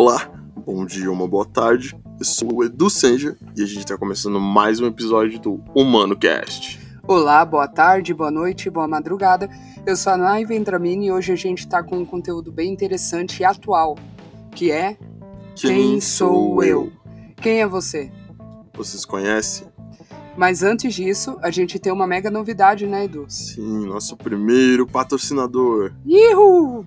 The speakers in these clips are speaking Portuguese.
Olá, bom dia, uma boa tarde. Eu sou o Edu Senja e a gente está começando mais um episódio do Humano Cast. Olá, boa tarde, boa noite, boa madrugada. Eu sou a Nai Vendramini e hoje a gente está com um conteúdo bem interessante e atual, que é Quem, sou eu? Quem é você? Vocês conhecem? Mas antes disso, a gente tem uma mega novidade, né, Edu? Sim, nosso primeiro patrocinador. Ihu!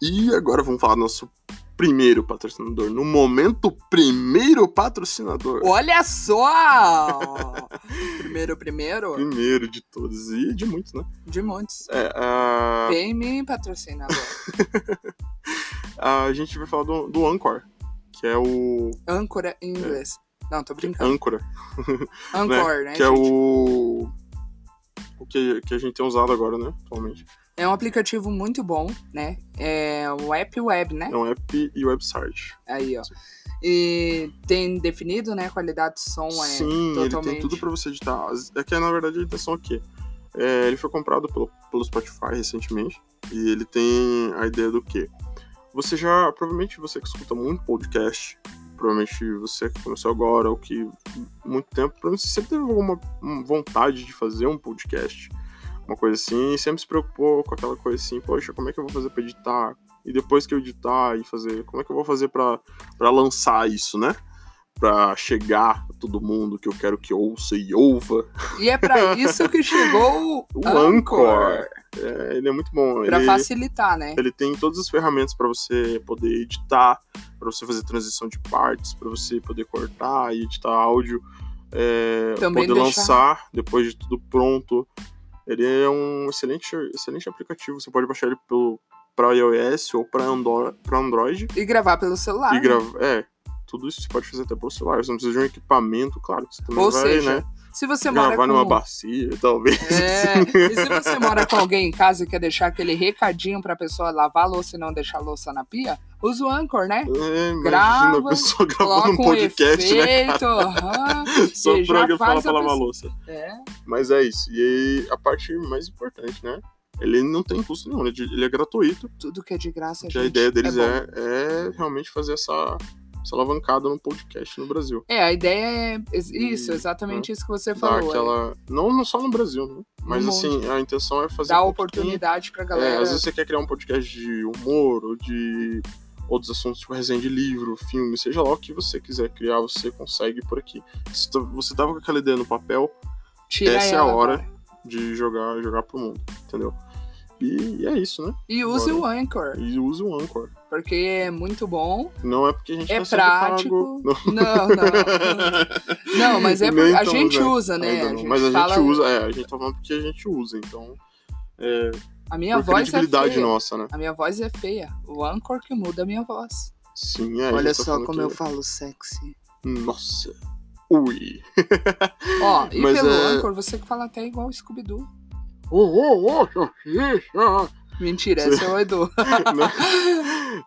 E agora vamos falar do nosso primeiro patrocinador. No momento, primeiro patrocinador. Olha só! primeiro, primeiro? Primeiro de todos e de muitos, né? De muitos. É, a... Vem me patrocinar agora. a gente vai falar do, do Anchor, que é o Âncora em inglês. Não, tô brincando. Âncora, Anchor, né, que é gente? o o que, que a gente tem usado agora, né, atualmente. É um aplicativo muito bom, né? É o app web, né? É um app e website. Aí, ó. E tem definido, né? Qualidade do som é Sim, ele totalmente... tem tudo pra você editar. É que, na verdade, a edição aqui. É, ele foi comprado pelo, pelo Spotify recentemente. E ele tem a ideia do quê? Você já, provavelmente você que escuta muito podcast, provavelmente você que começou agora, ou que muito tempo, provavelmente você sempre teve alguma vontade de fazer um podcast, uma coisa assim, e sempre se preocupou com aquela coisa assim, poxa, como é que eu vou fazer pra editar? E depois que eu editar e fazer, como é que eu vou fazer pra pra lançar isso, né? Pra chegar a todo mundo que eu quero que ouça e ouva. E é pra isso que chegou o, O Anchor. É, ele é muito bom. Pra ele, facilitar, né? ele tem todas as ferramentas para você poder editar, para você fazer transição de partes, para você poder cortar e editar áudio, é, poder deixar- lançar depois de tudo pronto. Ele é um excelente, excelente aplicativo. Você pode baixar ele pelo para iOS ou para Andro Android E gravar pelo celular. e né? gravar. É, tudo isso você pode fazer até pelo celular. Você não precisa de um equipamento, claro. Você também Ou vai, seja, né? Se você mora Gravar com... numa bacia, talvez. É, e se você mora com alguém em casa e quer deixar aquele recadinho pra pessoa lavar a louça e não deixar a louça na pia, usa o Anchor, né? É, imagina Grava, a pessoa gravando um um podcast, né? efeito, aham, Só e pra alguém falar pra a lavar a louça. é. Mas é isso. E aí, a parte mais importante, né? Ele não tem custo nenhum, ele é é gratuito. Tudo que é de graça, a gente, ideia deles bom. é, é realmente fazer essa, essa alavancada no podcast no Brasil. É, a ideia é isso, E, exatamente isso que você falou. é aquela. Não, não só no Brasil, né? Mas No assim, a intenção é fazer. dar quem- oportunidade pra É, galera. às vezes você quer criar um podcast de humor ou de outros assuntos, tipo resenha de livro, filme, seja lá o que você quiser criar, você consegue por aqui. Se você tava com aquela ideia no papel, Tira essa é a hora. agora. de jogar, jogar pro mundo, entendeu? E, e é isso, né? E use Bora. o Anchor, E use o Anchor. Porque é muito bom, Não é porque a gente é tá sendo prático. pago. Não, não. Não, mas é porque a então, gente né? usa, né? Ainda A não. gente Mas a fala, gente usa, é, a gente tá falando porque a gente usa, então. É, A minha por voz é feia. nossa, né? A minha voz é feia. O Anchor que muda a minha voz. Sim, é. Olha tá só falando como que- eu falo sexy. Nossa. Ui. Ó, e Mas pelo é- Anchor, você que fala até igual o Scooby-Doo. Ô, ô, salsicha. Mentira, Você- é o Edu.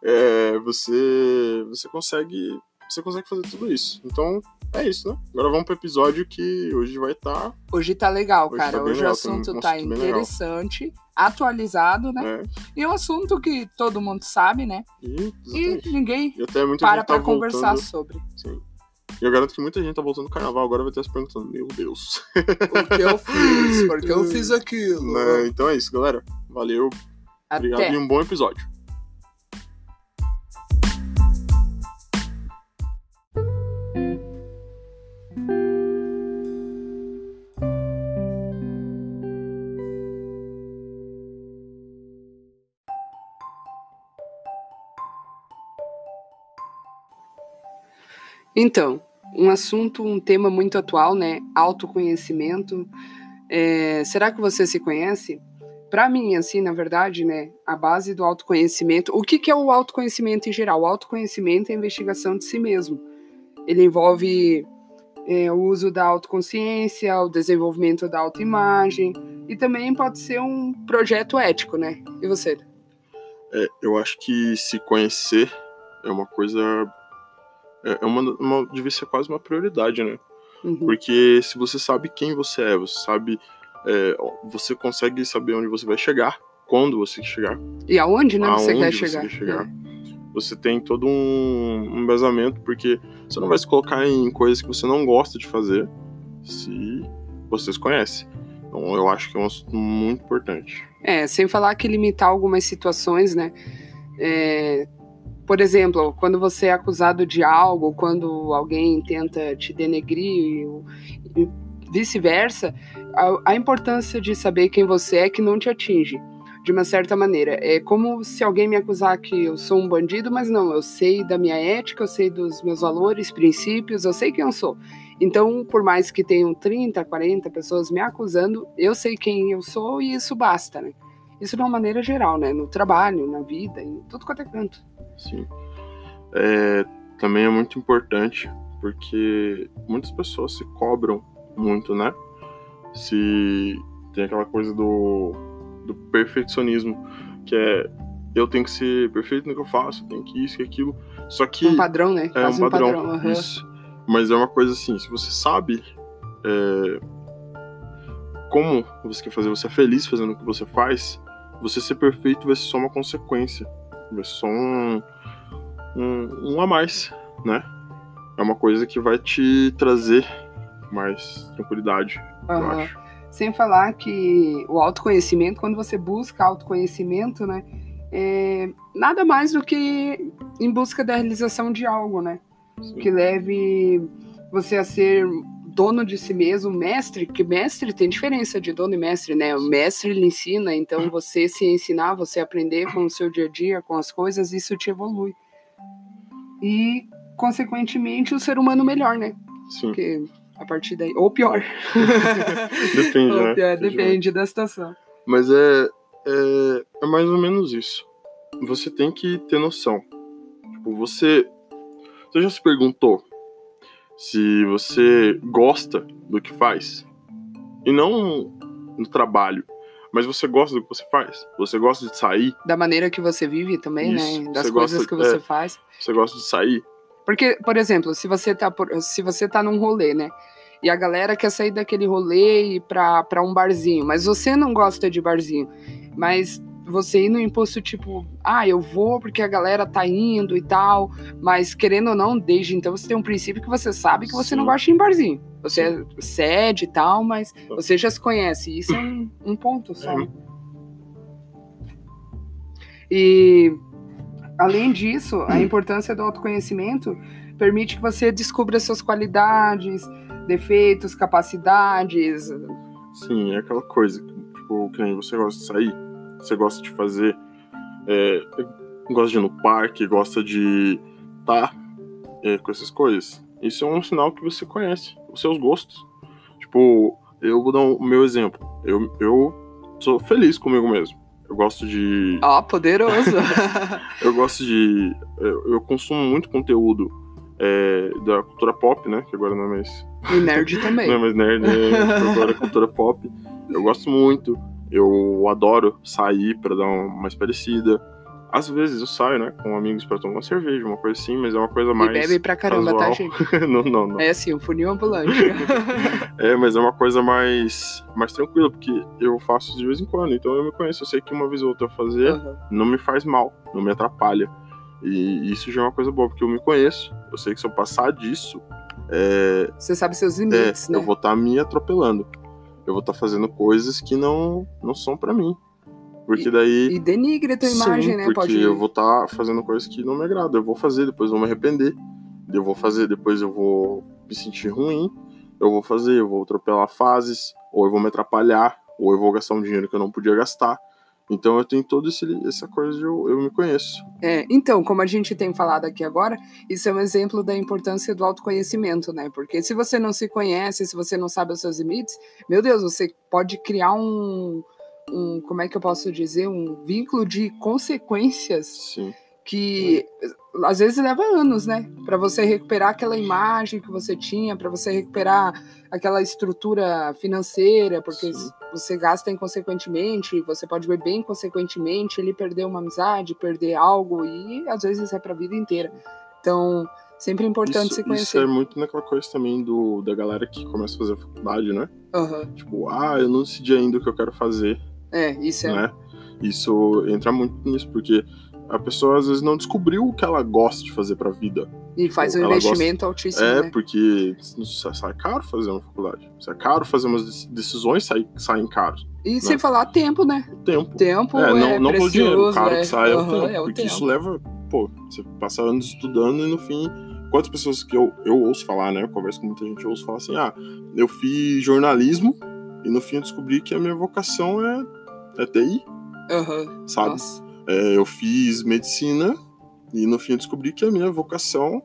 É, você, você consegue, você consegue fazer tudo isso. Então, é isso, né? Agora vamos pro episódio que hoje vai tá, estar, Hoje tá legal, Hoje cara. tá Hoje legal, o assunto um tá bem legal. interessante, atualizado, né? né? E um assunto que todo mundo sabe, né? E, E ninguém E até muita para gente tá pra conversar voltando. sobre. Sim. E eu garanto que muita gente tá voltando do carnaval agora vai estar se perguntando, meu Deus. O que eu fiz? Porque eu fiz aquilo. Né? Então é isso, galera. Valeu, obrigado Até. e um bom episódio. Então, um assunto, um tema muito atual, né? Autoconhecimento. É, será que você se conhece? Para mim, assim, na verdade, né, a base do autoconhecimento. O que, que é o autoconhecimento em geral? O autoconhecimento é a investigação de si mesmo. ele envolve é, o uso da autoconsciência, o desenvolvimento da autoimagem e também pode ser um projeto ético, né? E você? É, eu acho que se conhecer é uma coisa. É, é uma, uma, devia ser quase uma prioridade, né? Uhum. Porque se você sabe quem você é, você sabe. É, você consegue saber onde você vai chegar, quando você chegar. E aonde, né? Aonde você quer você chegar. Quer chegar. É. Você tem todo um, um embasamento, porque você não vai se colocar em coisas que você não gosta de fazer se você se conhece. Então eu acho que é um assunto muito importante. É, sem falar que limitar algumas situações, né? É, por exemplo, quando você é acusado de algo, quando alguém tenta te denegrir, vice-versa, a, a importância de saber quem você é que não te atinge de uma certa maneira. É como se alguém me acusar que eu sou um bandido, mas não, eu sei da minha ética, eu sei dos meus valores, princípios, eu sei quem eu sou. Então, por mais que tenham 30, 40 pessoas me acusando, eu sei quem eu sou e isso basta, né? Isso de uma maneira geral, né? No trabalho, na vida, em tudo quanto é canto. Sim. É, também é muito importante porque muitas pessoas se cobram muito, né? Se tem aquela coisa do do perfeccionismo, que é eu tenho que ser perfeito no que eu faço, tenho que isso e aquilo. Só que. Um padrão, né? É um padrão. Um padrão uhum. Isso. Mas é uma coisa assim, se você sabe é, como você quer fazer, você é feliz fazendo o que você faz, você ser perfeito vai ser só uma consequência. Vai ser só um, um, um a mais, né? É uma coisa que vai te trazer mais tranquilidade, uhum. eu acho. Sem falar que o autoconhecimento, quando você busca autoconhecimento, né, é nada mais do que em busca da realização de algo, né? Sim. Que leve você a ser dono de si mesmo, mestre, que mestre tem diferença de dono e mestre, né? O mestre ele ensina, então você se ensinar, você aprender com o seu dia a dia, com as coisas, isso te evolui. E, consequentemente, o ser humano melhor, né? Sim. Porque a partir daí. Ou pior. depende, ou né? pior, depende da situação. Mas é, é, é mais ou menos isso. Você tem que ter noção. Tipo, você. Você já se perguntou se você gosta do que faz? E não no trabalho, mas você gosta do que você faz? Você gosta de sair? Da maneira que você vive também, né? Isso. né? Das você coisas gosta, que você é, faz. Você gosta de sair? Porque, por exemplo, se você tá, por, se você tá num rolê, né? E a galera quer sair daquele rolê e ir pra, pra um barzinho, mas você não gosta de barzinho. Mas você ir no impulso, tipo, ah, eu vou porque a galera tá indo e tal, mas querendo ou não, desde então você tem um princípio que você sabe que você Sim. não gosta de ir em barzinho. Você é cede e tal, mas você já se conhece. Isso é um, um ponto só. Né? E Além disso, a importância do autoconhecimento permite que você descubra suas qualidades, defeitos, capacidades. Sim, é aquela coisa, tipo, que você gosta de sair, você gosta de fazer, é, gosta de ir no parque, gosta de estar tá, é, com essas coisas. Isso é um sinal que você conhece os seus gostos. Tipo, eu vou dar o um, meu exemplo. Eu, eu sou feliz comigo mesmo. Eu gosto de. Ó, oh, poderoso! eu gosto de. Eu, eu consumo muito conteúdo é, da cultura pop, né? Que agora não é mais. E nerd também. não é mais nerd, é, agora é cultura pop. Eu gosto muito. Eu adoro sair para dar uma espairecida. Às vezes eu saio, né, com amigos para tomar uma cerveja, uma coisa assim, mas é uma coisa mais. E bebe pra caramba, tá, casual. tá, gente? não, não, não. É assim, um funil ambulante. é, mas é uma coisa mais, mais tranquila, porque eu faço de vez em quando, então eu me conheço. Eu sei que uma vez ou outra fazer uhum. não me faz mal, não me atrapalha. E isso já é uma coisa boa, porque eu me conheço. Eu sei que se eu passar disso. É, Você sabe seus limites, é, né? Eu vou estar tá me atropelando. Eu vou estar tá fazendo coisas que não, não são para mim. Porque daí. E denigre a tua imagem, sim, né? Porque Pode... eu vou estar tá fazendo coisas que não me agradam. Eu vou fazer, depois vou me arrepender. Eu vou fazer, depois eu vou me sentir ruim. Eu vou fazer, eu vou atropelar fases, ou eu vou me atrapalhar, ou eu vou gastar um dinheiro que eu não podia gastar. Então eu tenho toda essa coisa de eu, eu me conheço. É, então, como a gente tem falado aqui agora, isso é um exemplo da importância do autoconhecimento, né? Porque se você não se conhece, se você não sabe os seus limites, meu Deus, você pode criar um, um, como é que eu posso dizer, um vínculo de consequências Sim. que às vezes leva anos, né? Para você recuperar aquela imagem que você tinha, para você recuperar aquela estrutura financeira, porque Sim. você gasta inconsequentemente, você pode beber inconsequentemente, ele perder uma amizade, perder algo, e às vezes é para a vida inteira. Então, sempre é importante isso, se conhecer. Isso é muito naquela coisa também do, da galera que começa a fazer a faculdade, né? Uhum. Tipo, ah, eu não decidi ainda o que eu quero fazer. É, isso é. Né? Isso entra muito nisso, porque a pessoa às vezes não descobriu o que ela gosta de fazer pra vida. E faz um investimento gosta... altíssimo. É, né? porque sai caro fazer uma faculdade. Sai caro fazer umas decisões, sai, saem caros. E né? sem falar tempo, né? Tempo. Tempo é, não, é não precioso, dinheiro, caro é. que sai uhum, é o tempo. É o porque tempo. isso leva, pô, você passa anos estudando e no fim quantas pessoas que eu, eu ouço falar, né? Eu converso com muita gente, eu ouço falar assim: ah, eu fiz jornalismo e no fim eu descobri que a minha vocação é, é TI. Uhum. Sabe? É, eu fiz medicina e no fim eu descobri que a minha vocação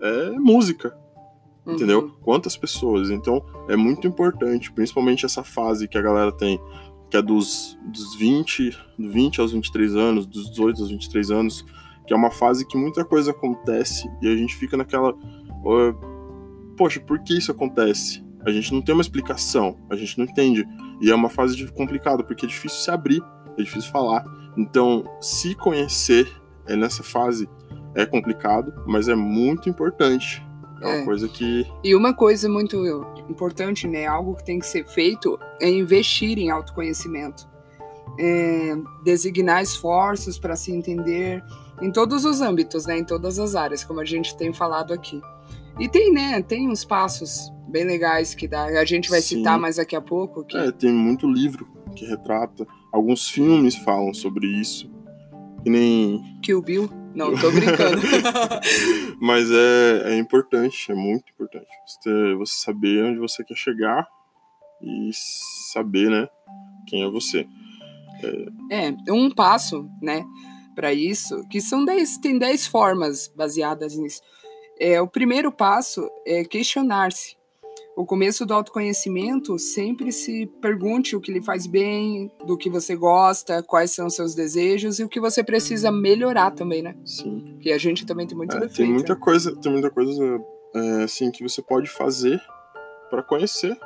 é música. Uhum. Entendeu? Quantas pessoas? Então é muito importante, principalmente essa fase que a galera tem, que é dos, dos 20, do 20 aos 23 anos, dos 18 aos 23 anos, que é uma fase que muita coisa acontece e a gente fica naquela. Uh, Poxa, por que isso acontece? A gente não tem uma explicação, a gente não entende. E é uma fase complicada, porque é difícil se abrir, é difícil falar. Então, se conhecer é nessa fase é complicado, mas é muito importante. É uma É. coisa que. E uma coisa muito importante, né? Algo que tem que ser feito é investir em autoconhecimento. É, designar esforços para se entender em todos os âmbitos, né? Em todas as áreas, como a gente tem falado aqui. E tem, né? Tem uns passos bem legais que dá. A gente vai Sim. citar mais daqui a pouco. Que... É, tem muito livro que retrata. Alguns filmes falam sobre isso. Que nem. Kill Bill. Não, tô brincando. Mas é, é importante, é muito importante. Você, você saber onde você quer chegar e saber, né, quem é você. É, um passo, né, para isso, que são 10, tem 10 formas baseadas nisso. É, o primeiro passo é questionar-se. O começo do autoconhecimento, sempre se pergunte o que lhe faz bem, do que você gosta, quais são os seus desejos e o que você precisa melhorar também, né? Sim. Porque a gente também tem muito É, defeito. tem muita coisa, tem muita coisa é, assim que você pode fazer para conhecer.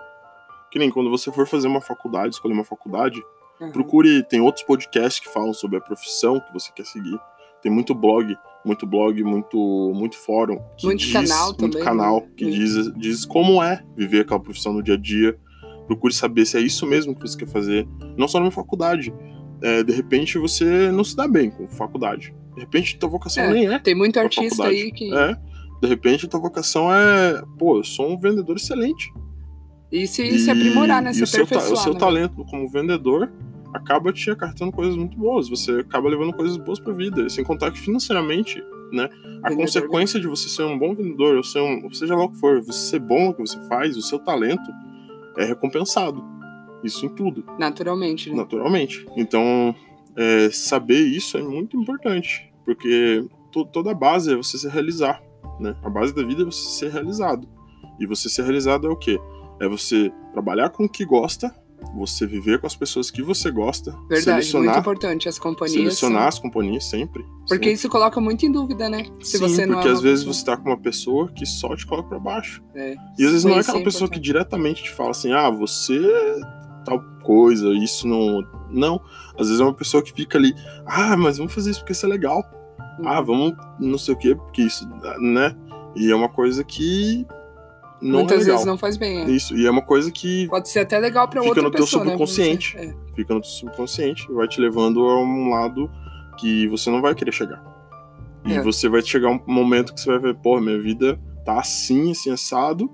Que nem quando você for fazer uma faculdade, escolher uma faculdade, Uhum. procure, tem outros podcasts que falam sobre a profissão que você quer seguir. Tem muito blog, muito blog, muito muito fórum, que Muito diz, canal muito também, canal né? que Muito. diz, diz como é viver aquela profissão no dia a dia. Procure saber se é isso mesmo que você quer fazer, não só numa faculdade. É, de repente você não se dá bem com faculdade. De repente tua vocação É, nem é. Tem muito artista faculdade. aí que. É. De repente tua vocação é, pô, eu sou um vendedor excelente. E se, se aprimorar, né? e Se o seu, o seu né? talento como vendedor acaba te acartando coisas muito boas. Você acaba levando coisas boas pra vida. Sem contar que financeiramente, né? A Vendedor. consequência de você ser um bom vendedor, ou ser um, seja lá o que for, você ser bom no que você faz, o seu talento é recompensado. Isso em tudo, Naturalmente, né? naturalmente. Então, é, saber isso é muito importante. Porque to- toda a base é você se realizar. Né? A base da vida é você ser realizado. E você ser realizado é o quê? É você trabalhar com o que gosta, você viver com as pessoas que você gosta, Verdade, muito importante as companhias. selecionar são- as companhias sempre. Porque sempre. isso coloca muito em dúvida, né? Se Sim, você não porque é às vezes pessoa- você tá com uma pessoa que só te coloca pra baixo. É. E às vezes não é aquela pessoa que diretamente te fala assim, ah, você é tal coisa, isso não. Não. Às vezes é uma pessoa que fica ali, ah, mas vamos fazer isso porque isso é legal. Ah, vamos não sei o quê, porque isso, né? E é uma coisa que não Muitas é legal. vezes não faz bem. é. Isso, e é uma coisa que Pode ser até legal pra Fica outra no teu pessoa, subconsciente. né? Você- fica no teu subconsciente e vai te levando a um lado que você não vai querer chegar. E É. você vai chegar um momento que você vai ver, pô, minha vida tá assim, assim, assado,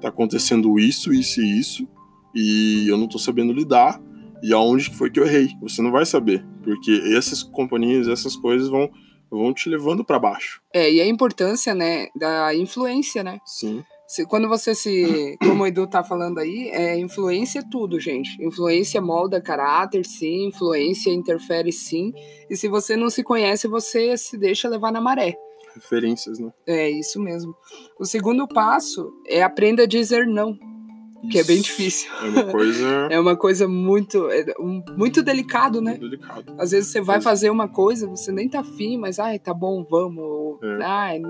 tá acontecendo isso, isso e isso, e eu não tô sabendo lidar, e aonde foi que eu errei? Você não vai saber, porque essas companhias, essas coisas vão, vão te levando pra baixo. É, e a importância, né, da influência, né? Sim, Se- quando você se. Como o Edu tá falando aí, é, influência é tudo, gente. Influência molda caráter, sim. Influência interfere, sim. E se você não se conhece, você se deixa levar na maré. referências, né? É isso mesmo. O segundo passo é aprenda a dizer não. que é bem difícil. É uma coisa É uma coisa muito, é muito delicado, né? muito delicada. Às vezes você vai fazer uma coisa, você nem tá afim, mas ai, tá bom, vamos. É. Ai,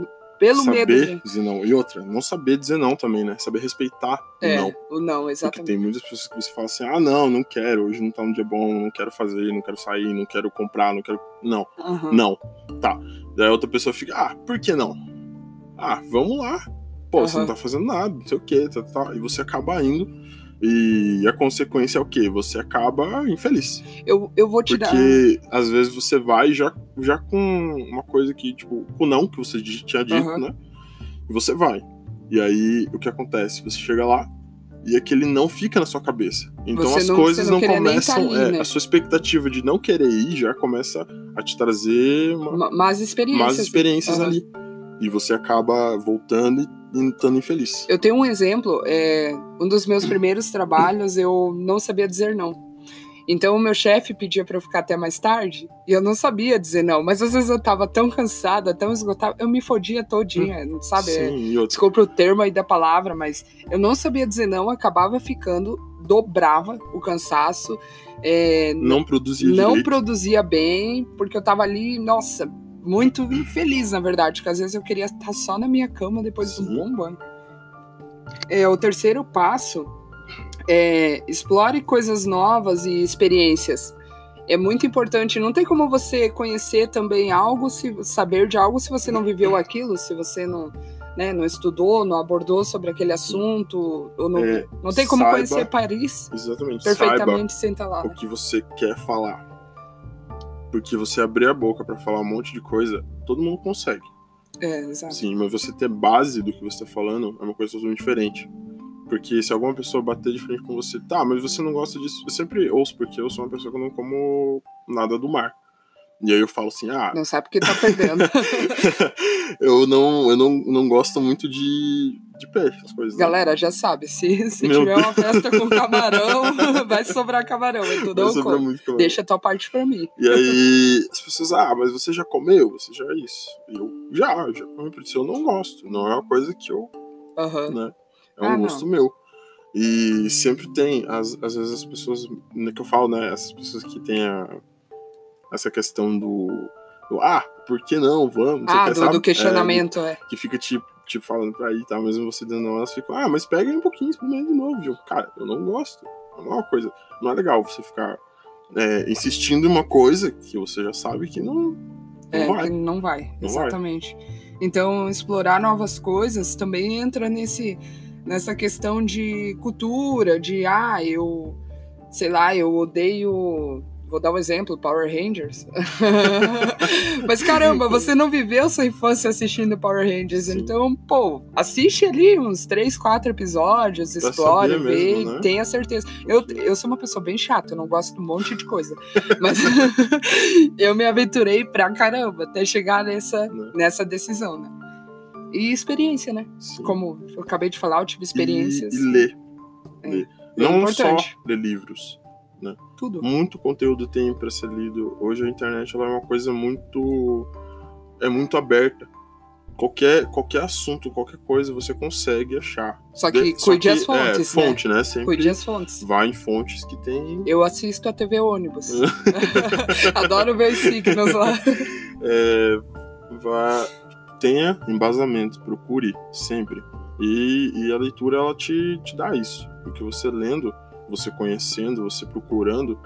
pelo saber medo. né? dizer não. E outra, não saber dizer não também, né? Saber respeitar o É, não. o não, Porque exatamente. tem muitas pessoas que você fala assim, ah, não, não quero, hoje não tá um dia bom, não quero fazer, não quero sair, não quero comprar, não quero. Não, Aham. não. Tá. Daí a outra pessoa fica, ah, por que não? Ah, vamos lá. Pô, você Aham. não tá fazendo nada, não sei o quê, tá, tá. E você acaba indo. E a consequência é o quê? Você acaba infeliz. Eu, eu vou te dar. Porque às vezes você vai já, já com uma coisa que, tipo, com não, que você tinha dito, Aham. né? E você vai. E aí o que acontece? Você chega lá e aquele não fica na sua cabeça. Então Você as não- coisas não não, começam. tá ali, é, né? A sua expectativa de não querer ir já começa a te trazer uma, ma- Más experiências. más experiências Aham. ali. E você acaba voltando e estando infeliz. Eu tenho um exemplo. É, um dos meus primeiros trabalhos, eu não sabia dizer não. Então o meu chefe pedia para eu ficar até mais tarde e eu não sabia dizer não. Mas às vezes eu tava tão cansada, tão esgotada, eu me fodia todinha, não sabe? É, Sim, e outra. desculpa o termo aí da palavra, mas eu não sabia dizer não, acabava ficando, dobrava o cansaço, é, Não produzia não direito. produzia bem, porque eu tava ali, nossa, muito infeliz, na verdade, porque às vezes eu queria estar só na minha cama depois de um bom banho. É, o terceiro passo é explore coisas novas e experiências. É muito importante, não tem como você conhecer também algo, se saber de algo se você não viveu aquilo, se você não, né, não estudou, não abordou sobre aquele assunto, não, É, não tem como saiba- conhecer Paris Exatamente. Perfeitamente sem estar lá. o né? que você quer falar. Porque você abrir a boca pra falar um monte de coisa, todo mundo consegue. É, exato. Sim, mas você ter base do que você tá falando é uma coisa totalmente diferente. Porque se alguma pessoa bater de frente com você, tá, mas você não gosta disso. Eu sempre ouço, porque eu sou uma pessoa que não como nada do mar. E aí eu falo assim, ah, Não sabe porque tá perdendo. eu não, eu não, não gosto muito de, de peixe, essas coisas. né? Galera, já sabe, se, se Meu tiver uma festa com camarão, vai sobrar camarão, é tudo Vai sobrar muito camarão. Deixa a tua parte pra mim. E aí as pessoas, ah, mas você já comeu? Você já é isso. E eu já, já comi, por isso eu não gosto. Não é uma coisa que eu Aham. né? É um Ah, gosto meu. E sempre tem, às, às vezes as pessoas, né, que eu falo, né? Essas pessoas que têm a- essa questão do, do, ah, por que não? Vamos, não Ah, do, do questionamento, é. É, que fica tipo, tipo falando pra aí, tá? Mesmo você dando não, elas ficam, ah, mas pega aí um pouquinho, experimenta de novo. Eu, cara, eu não gosto. Não é uma coisa, não é legal você ficar é, insistindo em uma coisa que você já sabe que não, não É, vai. que não vai, Não exatamente. Então, explorar novas coisas também entra nesse, nessa questão de cultura, de, ah, eu, sei lá, eu odeio. Vou dar um exemplo, Power Rangers. Mas caramba, você não viveu sua infância assistindo Power Rangers, Sim. então, pô, assiste ali uns três, quatro episódios, Pra explore, vê, mesmo, né? tenha certeza. Eu, eu sou uma pessoa bem chata, eu não gosto de um monte de coisa. Mas eu me aventurei pra caramba até chegar nessa, Né? nessa decisão, né? E experiência, né? Sim. Como eu acabei de falar, eu tive experiências. E, e ler. É. ler. É Não importante. só ler livros. Tudo. Muito conteúdo tem para ser lido. Hoje a internet ela é uma coisa muito. É muito aberta. Qualquer, qualquer assunto, qualquer coisa você consegue achar. Só que De- só cuide que, as fontes, é, né? fonte, né? Sempre Cuide as fontes. vai em fontes que tem. Eu assisto a TV ônibus. Adoro ver os signos lá. é, vá, tenha embasamento, procure sempre. E, e a leitura ela te, te dá isso. Porque você lendo, você conhecendo, você procurando,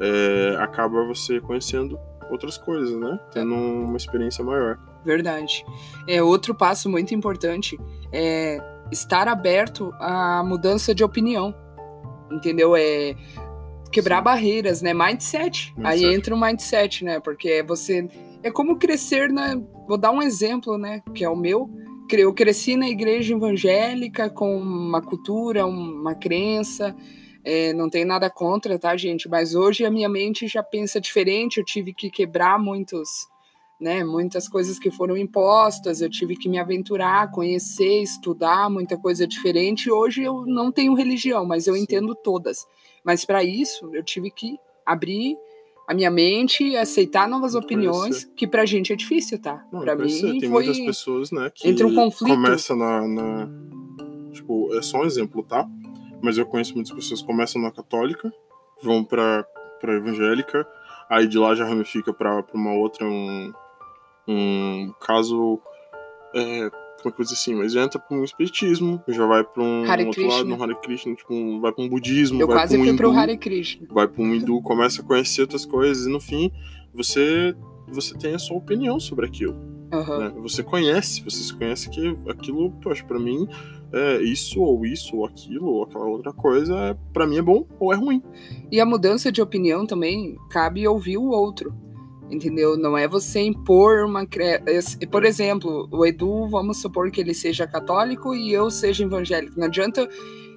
é, acaba você conhecendo outras coisas, né? Tendo uma experiência maior. Verdade. É outro passo muito importante é estar aberto à mudança de opinião. Entendeu? É quebrar Sim. barreiras, né? Mindset. Aí Mindset. entra o mindset, né? Porque você é como crescer, né? Vou dar um exemplo, né? Que é o meu. Eu cresci na igreja evangélica com uma cultura, uma crença. É, não tem nada contra, tá, gente? Mas hoje a minha mente já pensa diferente. Eu tive que quebrar muitos né, muitas coisas que foram impostas, eu tive que me aventurar, conhecer, estudar muita coisa diferente. Hoje eu não tenho religião, mas eu Sim. entendo todas. Mas para isso eu tive que abrir a minha mente, aceitar novas opiniões, que pra gente é difícil, tá? Não, Para mim tem foi muitas pessoas, né, que entre um conflito. começa na, na- Tipo, é só um exemplo, tá? Mas eu conheço muitas pessoas que começam na católica, vão pra, pra evangélica, aí de lá já ramifica pra uma outra, um, um caso. É, uma coisa assim, mas entra pra um espiritismo, já vai pra um Hare outro Krishna. lado, um Hare Krishna, tipo, vai pra um budismo, Eu vai quase pra um fui hindu, pro Hare Krishna. vai pra um hindu, começa a conhecer outras coisas, e no fim, você, você tem a sua opinião sobre aquilo Aham. né? Você conhece, você se conhece que aquilo, poxa, pra mim, é isso, ou isso, ou aquilo, ou aquela outra coisa, é, pra mim é bom ou é ruim. E a mudança de opinião também cabe ouvir o outro. Entendeu? Não é você impor uma. Por exemplo, o Edu, vamos supor que ele seja católico e eu seja evangélico. Não adianta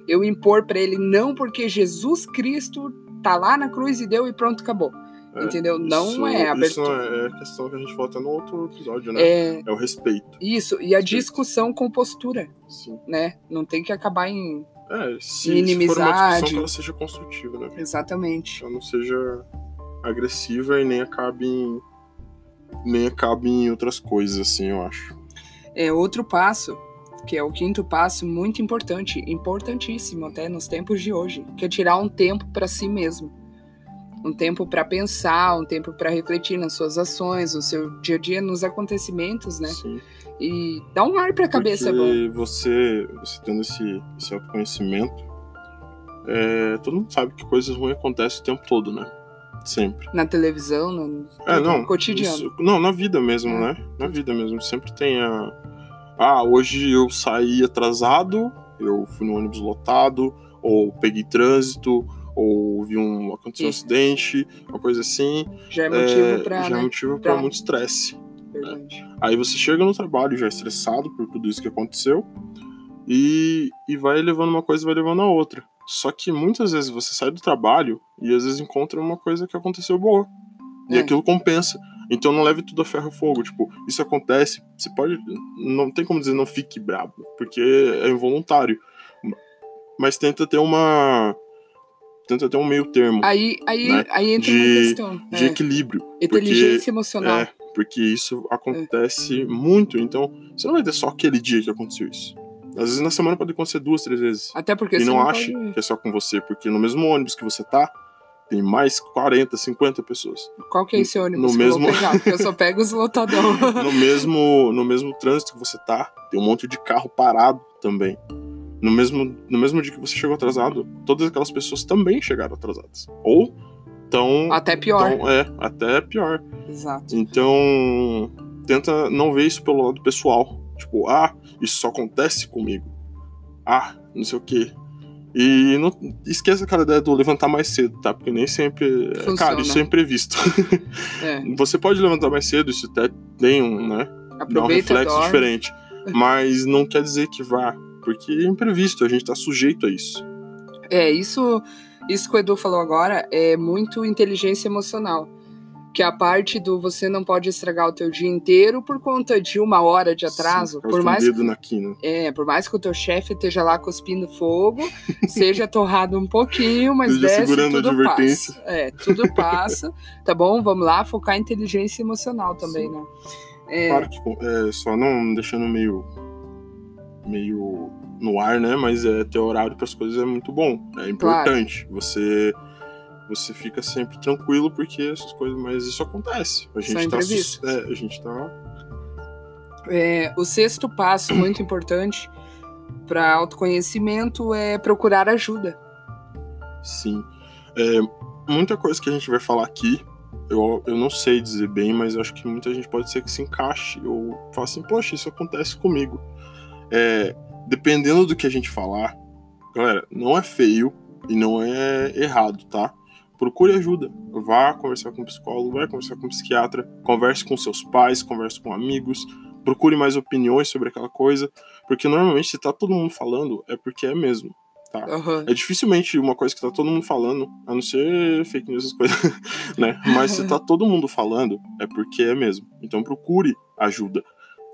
eu impor pra ele, não, porque Jesus Cristo tá lá na cruz e deu e pronto, acabou. É, Entendeu? Não isso, é Isso abertura. é a questão que a gente até no outro episódio, né? É É o respeito. isso. E a discussão com postura, Sim. né? Não tem que acabar em. É, se, se for uma discussão que ela seja construtiva, né? Exatamente. Ela não seja agressiva e nem acabe em. Nem acabe em outras coisas, assim, eu acho. É outro passo, que é o quinto passo, muito importante, importantíssimo até nos tempos de hoje, que é tirar um tempo para si mesmo. Um tempo para pensar, um tempo para refletir nas suas ações, no seu dia a dia, nos acontecimentos, né? Sim. E dar um ar para a cabeça, é bom. Porque você, você tendo esse, esse autoconhecimento, é, todo mundo sabe que coisas ruins acontecem o tempo todo, né? Sempre. Na televisão, no, É, não. no cotidiano. isso- não, na vida mesmo, É. né? Na vida mesmo. Sempre tem a. Ah, hoje eu saí atrasado, eu fui no ônibus lotado, ou peguei trânsito, ou vi um. aconteceu um acidente, uma coisa assim. Já é motivo é, para, já é né? motivo pra muito estresse. Verdade. Aí você chega no trabalho já estressado por tudo isso que aconteceu e, e vai levando uma coisa e vai levando a outra. Só que muitas vezes você sai do trabalho e às vezes encontra uma coisa que aconteceu boa. E É. aquilo compensa. Então não leve tudo a ferro e fogo. Tipo, isso acontece, você pode. Não tem como dizer não fique bravo, porque é involuntário. Mas tenta ter uma. Tenta ter um meio termo Aí, aí, Né? aí entra De- uma questão. de é, equilíbrio. inteligência emocional. É, porque isso acontece muito. Então, você não vai ter só aquele dia que aconteceu isso. Às vezes na semana pode acontecer duas, três vezes. Até porque e você não, não ache pode... que é só com você, porque no mesmo ônibus que você tá, tem mais 40, 50 pessoas. Qual que é esse ônibus no que eu mesmo- pegar? Porque eu só pego os lotadão. No mesmo, no mesmo trânsito que você tá, tem um monte de carro parado também. No mesmo, no mesmo dia que você chegou atrasado, todas aquelas pessoas também chegaram atrasadas. Ou tão. Até pior. tão- é, até pior. Exato. Então, tenta não ver isso pelo lado pessoal. Tipo, ah, isso só acontece comigo. Ah, não sei o quê. E não esqueça aquela ideia do levantar mais cedo, tá? Porque nem sempre. Funciona. Cara, isso é imprevisto. É. Você pode levantar mais cedo, isso até tem um, né? Dá um Aproveita, reflexo diferente. Mas não quer dizer que vá. Porque é imprevisto, a gente tá sujeito a isso. É, isso, isso que o Edu falou agora é muito inteligência emocional. Que é a parte do você não pode estragar o teu dia inteiro por conta de uma hora de atraso. Sim, por mais do dedo na quina. É, por mais que o teu chefe esteja lá cuspindo fogo, seja torrado um pouquinho, mas Esteja desce segurando a tudo advertência. passa. É, tudo passa, tá bom? Vamos lá focar em inteligência emocional também, né? É, Claro que é, só não deixando meio meio no ar, né? Mas é ter horário para as coisas é muito bom. É importante. Você você fica sempre tranquilo porque essas coisas, mas isso acontece. A gente tá sus- imprevistos. é, a gente tá é, o sexto passo, muito importante para autoconhecimento, é procurar ajuda. sim. É, muita coisa que a gente vai falar aqui, eu, eu não sei dizer bem, mas acho que muita gente pode ser que se encaixe ou fala assim, poxa, isso acontece comigo. É, dependendo do que a gente falar, galera, não é feio e não é errado, tá? Procure ajuda. Vá conversar com um psicólogo, vai conversar com um psiquiatra, converse com seus pais, converse com amigos, procure mais opiniões sobre aquela coisa, porque normalmente se tá todo mundo falando, é porque é mesmo, tá? Aham. É dificilmente uma coisa que tá todo mundo falando, a não ser fake news, essas coisas, né? Mas se tá todo mundo falando, é porque é mesmo. Então procure ajuda,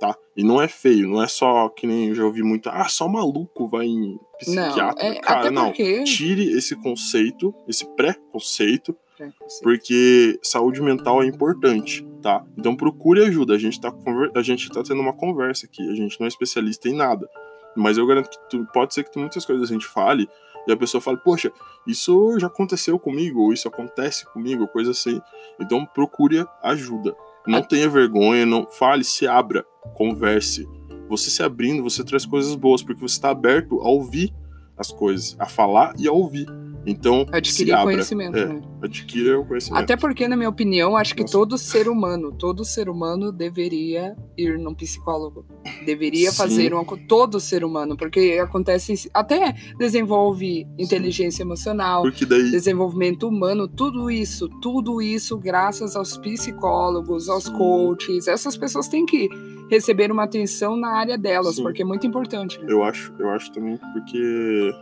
tá? E não é feio, não é só que nem eu já ouvi muito, ah, só maluco vai em psiquiatra. Não, é, Cara, não. porque... Tire esse conceito, esse pré-conceito, É, você- porque saúde mental é importante, tá? Então procure ajuda. A gente tá, conver- a gente tá tendo uma conversa aqui, a gente não é especialista em nada. Mas eu garanto que tu- pode ser que muitas coisas a gente fale E a pessoa fala, poxa, isso já aconteceu comigo, ou isso acontece comigo, coisa assim. Então procure ajuda. Não tenha vergonha, não fale, se abra, converse. Você se abrindo, você traz coisas boas, porque você está aberto a ouvir as coisas, a falar e a ouvir. Então, adquirir conhecimento, é, né? adquira o conhecimento. Até porque, na minha opinião, acho que Nossa. todo ser humano, todo ser humano deveria ir num psicólogo. Deveria Sim. fazer um todo ser humano, porque acontece até desenvolve inteligência emocional, Porque daí, desenvolvimento humano, tudo isso, tudo isso graças aos psicólogos, aos Sim. coaches. Essas pessoas têm que receber uma atenção na área delas, Sim. porque é muito importante. né? eu acho, eu acho também porque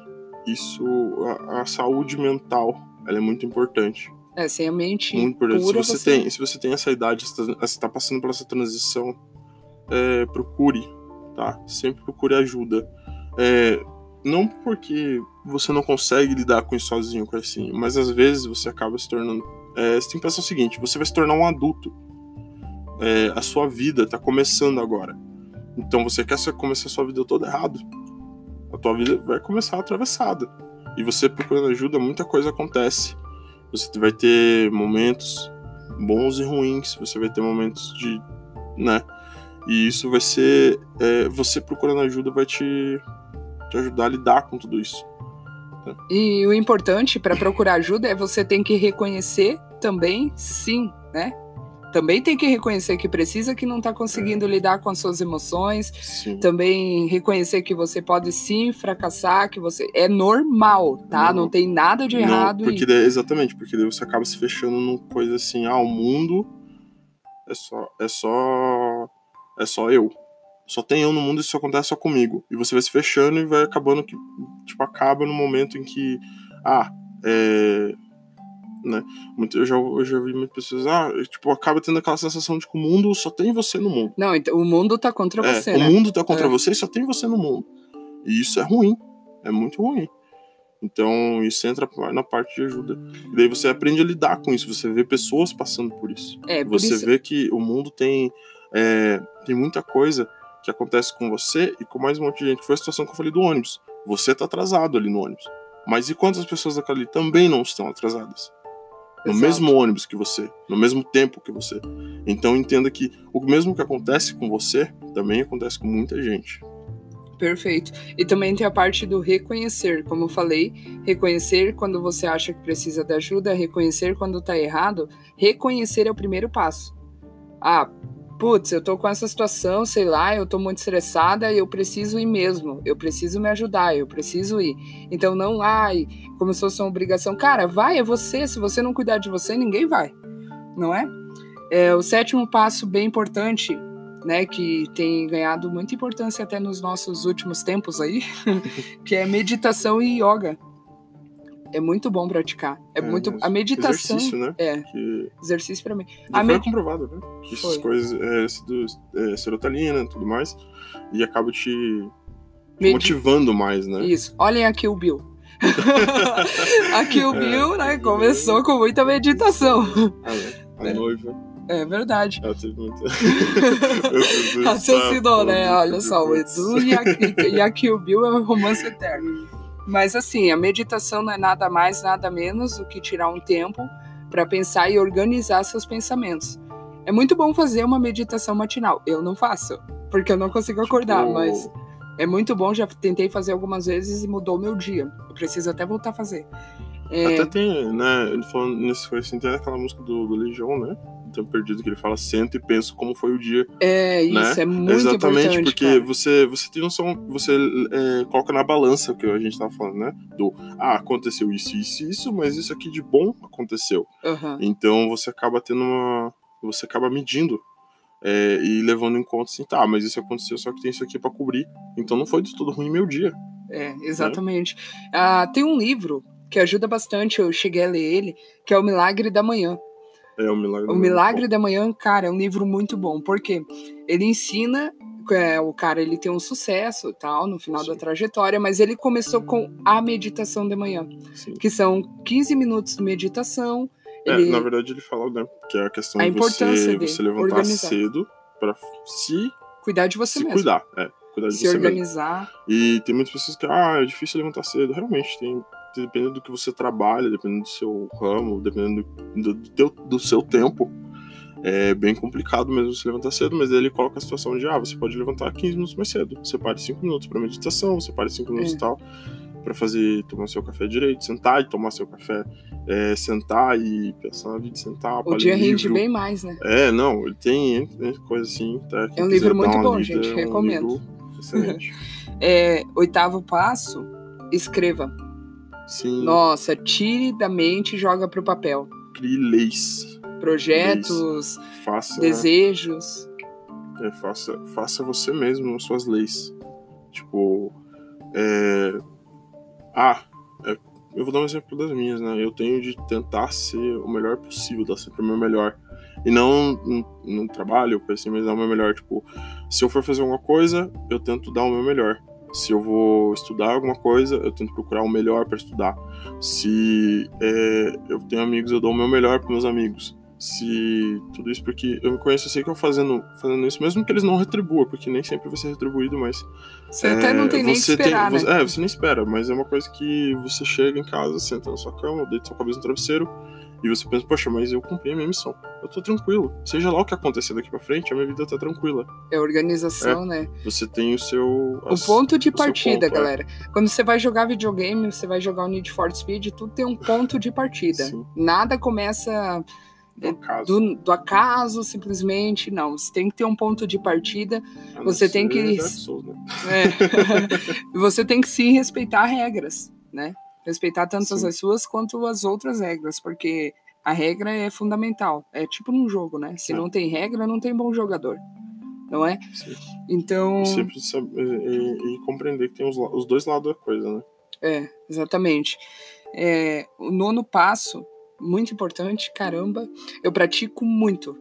isso, a, a saúde mental, ela é muito importante. É, sem a mente Muito importante. Se pura, você, tem, se você tem essa idade, está passando por essa transição, é, procure, tá? Sempre procure ajuda. É, não porque você não consegue lidar com isso sozinho, assim, mas às vezes você acaba se tornando. é, você tem que pensar o seguinte: você vai se tornar um adulto. É, a sua vida está começando agora. Então você quer começar a sua vida toda errado. A tua vida vai começar atravessada. E você procurando ajuda, muita coisa acontece. Você vai ter momentos bons e ruins, você vai ter momentos de. né? E isso vai ser. é, você procurando ajuda vai te, te ajudar a lidar com tudo isso. E o importante para procurar ajuda é você tem que reconhecer também, sim, né? Também tem que reconhecer que precisa, que não está conseguindo lidar com as suas emoções. Sim. Também reconhecer que você pode sim fracassar, que você é normal, tá? Não. Não, tem nada de errado. Não, porque e... daí- exatamente, porque daí você acaba se fechando numa coisa assim, ah, o mundo é só. É só. É só eu. Só tem eu no mundo e isso acontece só comigo. E você vai se fechando e vai acabando que. Tipo, acaba no momento em que. Ah, é. Né? Muito- Eu já, eu já vi muitas pessoas, ah, tipo, acaba tendo aquela sensação de que o mundo só tem você no mundo. Não, então, o mundo tá contra É, você, o né? mundo tá contra É. você e só tem você no mundo. E isso é ruim. É muito ruim. Então, isso entra na parte de ajuda. E daí você aprende a lidar com isso. Você vê pessoas passando por isso. É, por você isso. vê que o mundo tem, é, tem muita coisa que acontece com você e com mais um monte de gente. Foi a situação que eu falei do ônibus. Você tá atrasado ali no ônibus. Mas e quantas pessoas daquela ali também não estão atrasadas? No Exato. mesmo ônibus que você, no mesmo tempo que você. Então entenda que o mesmo que acontece com você também acontece com muita gente. Perfeito. E também tem a parte do reconhecer, como eu falei, reconhecer quando você acha que precisa de ajuda, reconhecer quando tá errado. Reconhecer é o primeiro passo. Ah, putz, eu tô com essa situação, sei lá, eu tô muito estressada, eu preciso ir mesmo, eu preciso me ajudar, eu preciso ir. Então não, ai, como se fosse uma obrigação. Cara, vai, é você, se você não cuidar de você, ninguém vai, não é? É, o sétimo passo bem importante né, que tem ganhado muita importância até nos nossos últimos tempos aí, que é meditação e yoga. É muito bom praticar. É, É, muito mas a meditação exercício, né? é Que exercício para mim. A foi med- comprovado, né? Que essas Foi. coisas, é, esse do, é, serotonina e tudo mais, e acaba te, Medi- motivando mais, né? Isso. Olhem aqui o Bill. aqui o É, Bill, né, aqui o começou com muita meditação. Ah, né? A É. noiva, É verdade. ela teve muita. Raciocinou, né? Olha só, o. Edu e aqui, e aqui o Bill é um romance eterno. Mas assim, a meditação não é nada mais, nada menos do que tirar um tempo para pensar e organizar seus pensamentos. É muito bom fazer uma meditação matinal. Eu não faço, porque eu não consigo acordar, Tipo, mas é muito bom. Já tentei fazer algumas vezes e mudou meu dia. Eu preciso até voltar a fazer. É, Até tem, né? Ele falando nesse coisa assim, tem aquela música do, do Legião, né? Tempo Perdido, que ele fala, sento e penso como foi o dia. é isso, né? é muito Exatamente, importante. porque cara. você, você tem noção, você é, coloca na balança o que a gente tava falando, né? Do, ah, aconteceu isso, isso, isso, mas isso aqui de bom aconteceu. Aham. Então você acaba tendo uma. Você acaba medindo é, e levando em conta assim, tá, mas isso aconteceu, só que tem isso aqui pra cobrir. Então não foi de tudo ruim meu dia. É, exatamente. Ah, tem um livro que ajuda bastante, eu cheguei a ler ele, que é O Milagre da Manhã. É o milagre. O do- Milagre da Manhã, cara, é um livro muito bom, porque ele ensina, é, o cara ele tem um sucesso tal no final da Sim. trajetória, mas ele começou com a meditação de manhã, Sim. que são 15 minutos de meditação. É, Ele, na verdade ele fala, né? Que é a questão A de você, de você levantar organizar. cedo pra se, cuidar de você se mesmo. cuidar. É, cuidar de Se você mesmo. organizar. E tem muitas pessoas que, ah, é difícil levantar cedo. Realmente, tem, dependendo do que você trabalha, dependendo do seu ramo, dependendo do, do, teu, do seu tempo, é bem complicado mesmo se levantar cedo, mas ele coloca a situação de, ah, você pode levantar 15 minutos mais cedo. Você para 5 minutos para meditação, você para 5 minutos e é. tal, para fazer, tomar seu café direito, sentar e tomar seu café, é, sentar e pensar na vida, sentar. O dia rende bem mais, né? É, não, ele tem coisa assim. Tá, é um livro muito bom, gente, é um recomendo. excelente. é, oitavo passo, escreva. Sim. Nossa, tire da mente e joga pro papel. Crie leis projetos, faça, desejos. É, faça, faça você mesmo as suas leis. Tipo, é, ah, é, eu vou dar um exemplo das minhas, né? Eu tenho de tentar ser o melhor possível, dar sempre o meu melhor. E não no, trabalho, assim, mas dar o meu melhor. Tipo, se eu for fazer alguma coisa, eu tento dar o meu melhor. Se eu vou estudar alguma coisa, eu tento procurar o melhor para estudar. Se é, eu tenho amigos, eu dou o meu melhor para meus amigos se tudo isso, porque eu me conheço, eu sei que eu fazendo, fazendo isso, mesmo que eles não retribuam, porque nem sempre vai ser retribuído, mas. Você é, até não tem nem que esperar, tem, né? você, É, você nem espera, mas é uma coisa que você chega em casa, senta na sua cama, deita sua cabeça no travesseiro, e você pensa, poxa, mas eu cumpri a minha missão. Eu tô tranquilo. Seja lá o que acontecer daqui pra frente, a minha vida tá tranquila. É organização, é, né? Você tem o seu. O ponto de partida, ponto, é. galera. É. Quando você vai jogar videogame, você vai jogar o Need for Speed, tudo tem um ponto de partida. Sim. Nada começa do acaso. Do, do, acaso, simplesmente. Não, você tem que ter um ponto de partida. você tem que. Souls, né? é, você tem que sim respeitar regras, né? Respeitar tanto sim. as suas quanto as outras regras, porque a regra é fundamental. É tipo num jogo, né? Se é. não tem regra, não tem bom jogador. Não é? Sim. Então. Sempre saber e, e, compreender que tem os, os dois lados da coisa, né? É, exatamente. É, o nono passo muito importante, caramba, eu pratico muito,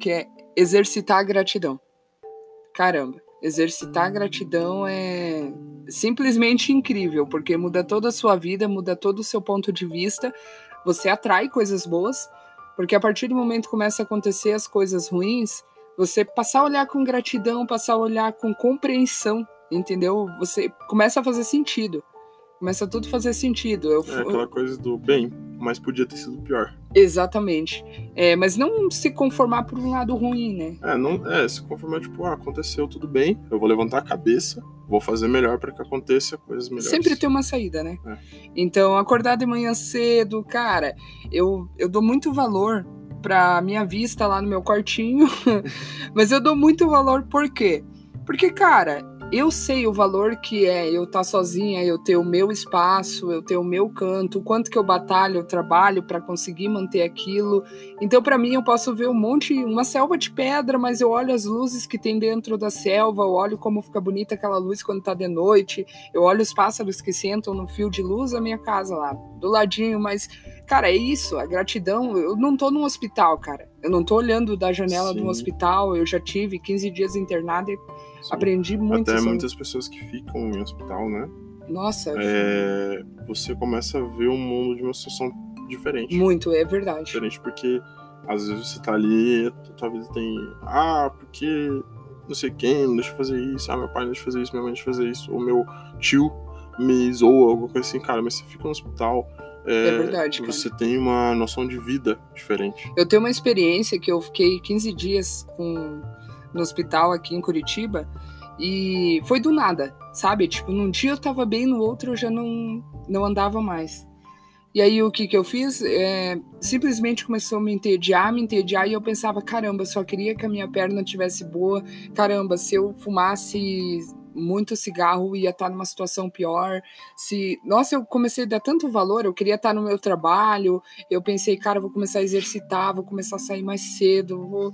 que é exercitar a gratidão. Caramba, exercitar a gratidão é simplesmente incrível, porque muda toda a sua vida, muda todo o seu ponto de vista, você atrai coisas boas, porque a partir do momento que começa a acontecer as coisas ruins, você passar a olhar com gratidão, passar a olhar com compreensão, entendeu? Você começa a fazer sentido. Começa tudo a fazer sentido. Eu, é aquela coisa do bem, mas podia ter sido pior. Exatamente. É, mas não se conformar por um lado ruim, né? É, não, é se conformar, tipo, ah, aconteceu tudo bem, eu vou levantar a cabeça, vou fazer melhor para que aconteça coisas melhores. Sempre tem uma saída, né? É. Então, acordar de manhã cedo, cara, eu, eu dou muito valor pra minha vista lá no meu quartinho, mas eu dou muito valor por quê? Porque, cara, eu sei o valor que é eu estar tá sozinha, eu ter o meu espaço, eu ter o meu canto, o quanto que eu batalho, eu trabalho para conseguir manter aquilo. Então, para mim, eu posso ver um monte, uma selva de pedra, mas eu olho as luzes que tem dentro da selva, eu olho como fica bonita aquela luz quando tá de noite, eu olho os pássaros que sentam no fio de luz da minha casa lá, do ladinho, mas, cara, é isso, a gratidão. Eu não tô num hospital, cara. Eu não tô olhando da janela Sim. do hospital, eu já tive 15 dias internada e Sim. Aprendi muito. Até sobre... muitas pessoas que ficam em hospital, né? Nossa. É... Você começa a ver o mundo de uma situação diferente. Muito, é verdade. Diferente porque às vezes você tá ali, tua vida tem. Ah, porque não sei quem não deixa eu fazer isso, ah, meu pai não deixa eu fazer isso, minha mãe não deixa eu fazer isso, ou meu tio me zoa, alguma coisa assim, cara, mas você fica no hospital. É, é verdade. Cara. Você tem uma noção de vida diferente. Eu tenho uma experiência que eu fiquei 15 dias com no hospital aqui em Curitiba e foi do nada, sabe? Tipo, num dia eu tava bem, no outro eu já não, não andava mais. E aí o que que eu fiz? É, simplesmente começou a me entediar, me entediar, e eu pensava, caramba, só queria que a minha perna tivesse boa, caramba, se eu fumasse muito cigarro ia estar numa situação pior. Se, nossa, eu comecei a dar tanto valor, eu queria estar no meu trabalho, eu pensei, cara, vou começar a exercitar, vou começar a sair mais cedo, vou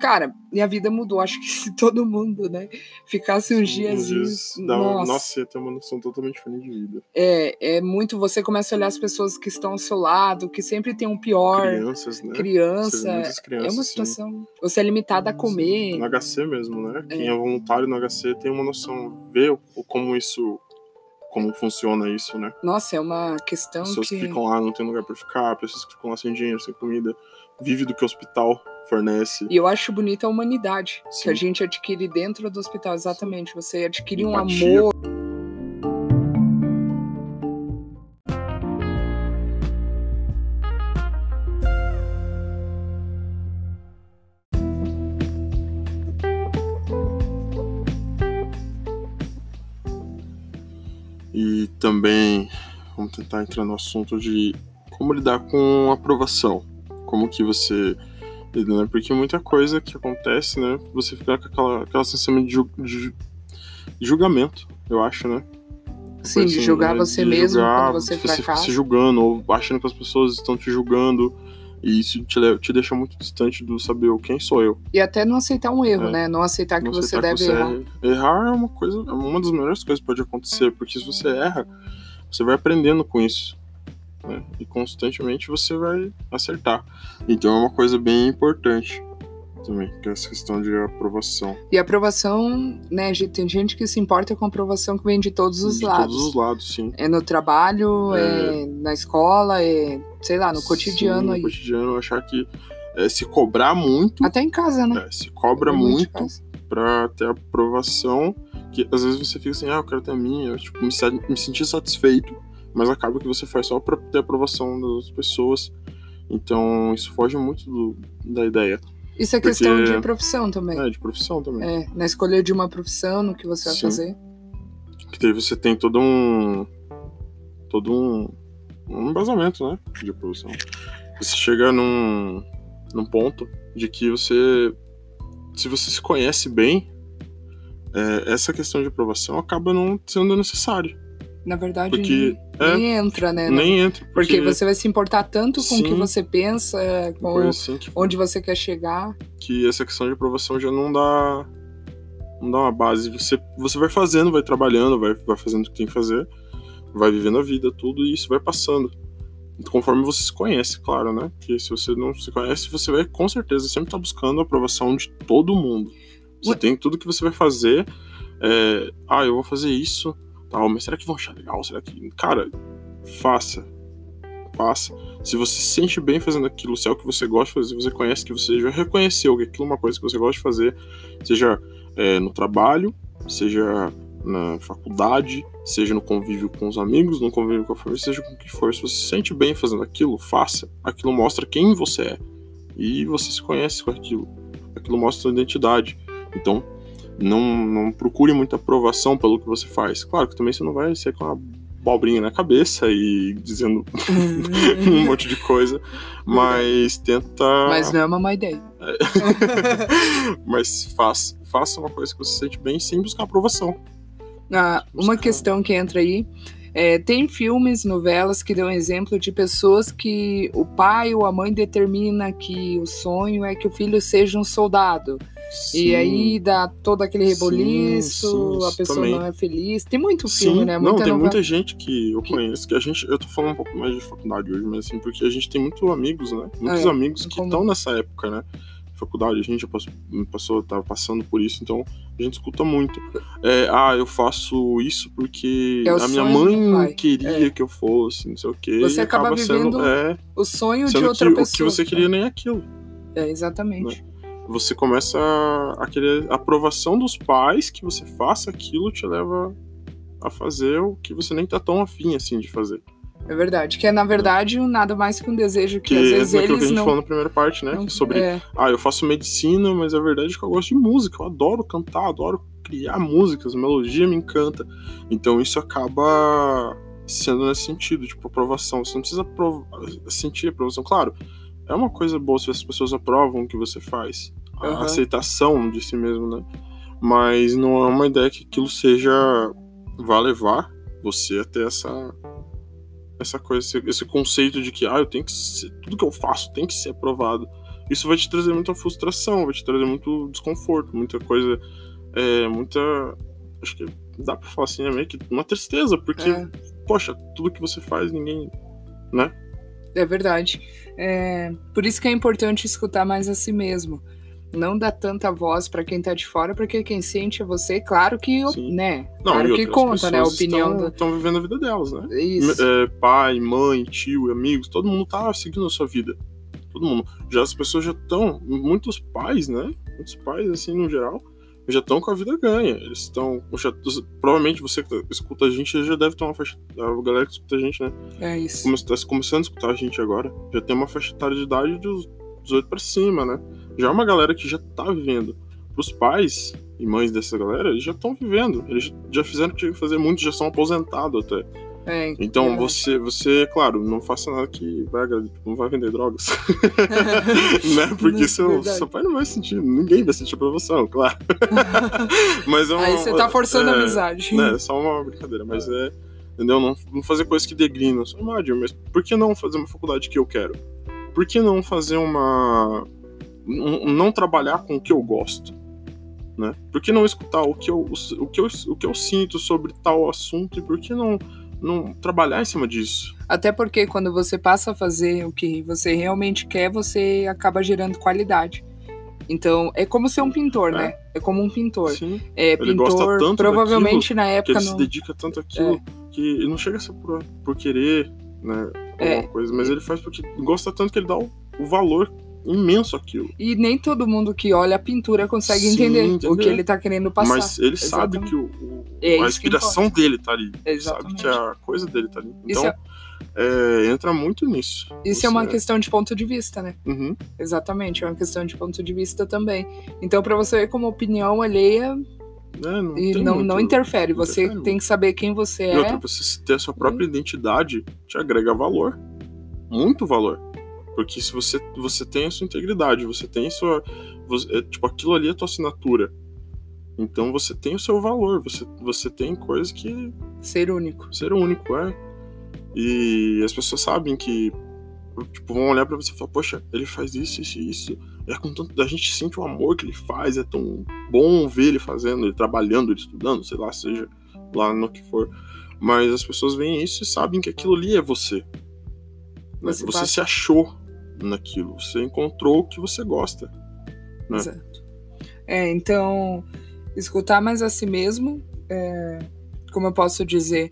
Cara, minha vida mudou. Acho que se todo mundo, né, ficasse uns dias. Dias nossa, nossa, ia ter uma noção totalmente diferente de vida. É, é muito. Você começa a olhar as pessoas que estão ao seu lado, que sempre tem um pior. Crianças, né? Criança. Crianças, é uma situação. Sim. Você é limitado a comer. No HC mesmo, né? É. Quem é voluntário no HC tem uma noção, vê como isso como funciona isso, né? Nossa, é uma questão pessoas que... que ficam lá, não tem lugar para ficar, pessoas que ficam lá sem dinheiro, sem comida, vive do que o hospital fornece. E eu acho bonita a humanidade Sim. que a gente adquire dentro do hospital, exatamente. Você adquire Empatia. um amor. E também vamos tentar entrar no assunto de como lidar com aprovação. Como que você né? Porque muita coisa que acontece, né? Você fica com aquela, aquela sensação de, ju- de julgamento, eu acho, né? Sim, de Assim, julgar né, você de mesmo julgar, quando você fica fracassa. se julgando, ou achando que as pessoas estão te julgando. E isso te, te deixa muito distante do saber quem sou eu. E até não aceitar um erro, É. né? Não aceitar que Não você aceitar deve que errar. erra. Errar é uma coisa, é uma das melhores coisas que pode acontecer, porque se você erra, você vai aprendendo com isso. Né? E constantemente você vai acertar. Então é uma coisa bem importante também, que é essa questão de aprovação. E aprovação, né, gente, tem gente que se importa com aprovação que vem de todos os de lados. todos os lados, sim. É no trabalho, É. é... na escola, é, sei lá, no cotidiano Sim, aí. No cotidiano, achar que é, se cobrar muito, Até em casa, né? é, se cobra Muito em muito pra ter aprovação, que às vezes você fica assim, ah, eu quero ter a minha, eu, tipo, me, me sentir satisfeito, mas acaba que você faz só pra ter aprovação das pessoas. Então, isso foge muito do- da ideia. Isso é Porque- questão de profissão também. É, de profissão também. É, na escolha de uma profissão, no que você vai Sim. fazer. Que daí você tem todo um. todo um. um embasamento, né? De aprovação. Você chega num. num ponto de que você. Se você se conhece bem, é, essa questão de aprovação acaba não sendo necessário. Na verdade, Porque, nem, é, nem entra, né? Nem entra. Porque, Porque, você vai se importar tanto com o que Sim. você pensa, com assim que, onde você quer chegar. que essa questão de aprovação já não dá. Não dá uma base. Você, você vai fazendo, vai trabalhando, vai, vai fazendo o que tem que fazer, vai vivendo a vida, tudo, e isso vai passando. Conforme você se conhece, claro, né? Porque se você não se conhece, você vai com certeza sempre estar buscando a aprovação de todo mundo. Você Ué. tem tudo que você vai fazer. é, ah, eu vou fazer isso, tal, mas será que vão achar legal? Será que. Cara, faça. Faça. Se você se sente bem fazendo aquilo, se é o que você gosta de fazer, você conhece que você já reconheceu que aquilo é uma coisa que você gosta de fazer, seja é, no trabalho, seja na faculdade, seja no convívio com os amigos, no convívio com a família, seja com o que for. Se você se sente bem fazendo aquilo, faça. Aquilo mostra quem você é. E você se conhece com aquilo. Aquilo mostra sua identidade. Então, não, não procure muita aprovação pelo que você faz. Claro que também você não vai ser com uma abobrinha na cabeça e dizendo um monte de coisa, mas tenta. Mas não é uma má ideia. mas faça, faça uma coisa que você se sente bem sem buscar aprovação. Ah, uma Buscar. questão que entra aí. É, tem filmes, novelas que dão exemplo de pessoas que o pai ou a mãe determina que o sonho é que o filho seja um soldado. E Sim. aí dá todo aquele Sim, reboliço, sim, a isso pessoa também. não é feliz. Tem muito filme, Sim, né? não, Muita tem novela. muita gente que eu conheço, que a gente, eu tô falando um pouco mais de faculdade hoje, mas assim, porque a gente tem muito amigos, né? Muitos É, amigos que estão nessa época, né? Faculdade, a gente já passou, passou, tava passando por isso, então a gente escuta muito. É, ah, eu faço isso porque É a minha mãe queria É. que eu fosse, não sei o quê. Você acaba sendo, vivendo é, O sonho de sendo outra que pessoa. o que você queria nem é aquilo. É, exatamente. Você começa a, a querer a aprovação dos pais que você faça aquilo te leva a fazer o que você nem tá tão afim assim de fazer. É verdade. Que é, na verdade, um nada mais que um desejo que, Que às é vezes naquilo que a eles gente não. falou na primeira parte, né? não- Sobre, é, ah, eu faço medicina, mas a verdade é que eu gosto de música. Eu adoro cantar, adoro criar músicas, melodia me encanta. Então isso acaba sendo nesse sentido, tipo, aprovação. Você não precisa aprov- sentir aprovação. Claro, é uma coisa boa se as pessoas aprovam o que você faz. A Aham. aceitação de si mesmo, né? Mas não é uma ideia que aquilo seja. vá levar você até essa. Essa coisa, esse, esse conceito de que ah, eu tenho que ser, tudo que eu faço tem que ser aprovado. Isso vai te trazer muita frustração, vai te trazer muito desconforto, muita coisa, é, muita, acho que dá pra falar assim, é meio que uma tristeza, porque, É. poxa, tudo que você faz, ninguém, né? é verdade. É, por isso que é importante escutar mais a si mesmo. Não dar tanta voz pra quem tá de fora, porque quem sente é você. Claro que, Sim. né? Não, claro que conta, né? A opinião estão, do. estão vivendo a vida delas, né? Isso. É, pai, mãe, tio, amigos, todo mundo tá seguindo a sua vida. Todo mundo. Já as pessoas já estão, muitos pais, né? Muitos pais, assim, no geral, já estão com a vida ganha. Eles estão. Provavelmente você que escuta a gente já deve ter uma faixa. A galera que escuta a gente, né? É isso. Está começando a escutar a gente agora, já tem uma faixa etária de idade dos 18 pra cima, né? Já é uma galera que já tá vivendo. Pros pais, e mães dessa galera, eles já estão vivendo. Eles já fizeram o que tinha que fazer, muitos já são aposentados até. É, Então é. você, você, claro, não faça nada que vai, agra- não vai vender drogas. né? Porque Não, seu, seu pai não vai sentir, ninguém vai sentir aprovação, claro. Mas é uma, Aí você tá forçando a é, amizade. né, é só uma brincadeira, mas é. Entendeu? Não, não fazer coisas que degrinem a sua imagem, mas por que não fazer uma faculdade que eu quero? Por que não fazer uma. Não trabalhar com o que eu gosto? Né? Por que não escutar o que eu, o que eu, o que eu sinto sobre tal assunto e por que não, não trabalhar em cima disso? Até porque quando você passa a fazer o que você realmente quer, você acaba gerando qualidade. Então, é como ser um pintor, É. né? É como um pintor. Sim, É, Ele gosta pintor, tanto provavelmente na que época ele se não. dedica tanto àquilo que ele não chega a ser por, por querer, né? É. Alguma coisa, mas ele faz porque gosta tanto que ele dá o, o valor imenso àquilo. E nem todo mundo que olha a pintura consegue Sim, entender entendeu? o que ele tá querendo passar. Mas ele sabe Exatamente. que o, o- É a inspiração dele tá ali. Sabe Exatamente. que a coisa dele tá ali. Então, é, entra muito nisso. Isso é uma Você- questão de ponto de vista, né? Uhum. Exatamente, é uma questão de ponto de vista também. Então, pra você ver como opinião alheia É, não e não, muito- não interfere. Você interfere tem que saber quem você E é. outra, você ter a sua própria identidade te agrega valor. Muito valor. Porque se você, você tem a sua integridade, você tem a sua. você- é, tipo, aquilo ali é a tua assinatura. Então você tem o seu valor, você, você tem coisas que Ser único. ser único, é. E as pessoas sabem que tipo, vão olhar pra você e falar, poxa, ele faz isso, isso isso. É com tanto, a gente sente o amor que ele faz, é tão bom ver ele fazendo, ele trabalhando, ele estudando, sei lá, seja lá no que for. Mas as pessoas veem isso e sabem que aquilo ali é você. Né? Você Você, se achou naquilo, você encontrou o que você gosta. né? Exato. É, então, escutar mais a si mesmo, é, como eu posso dizer,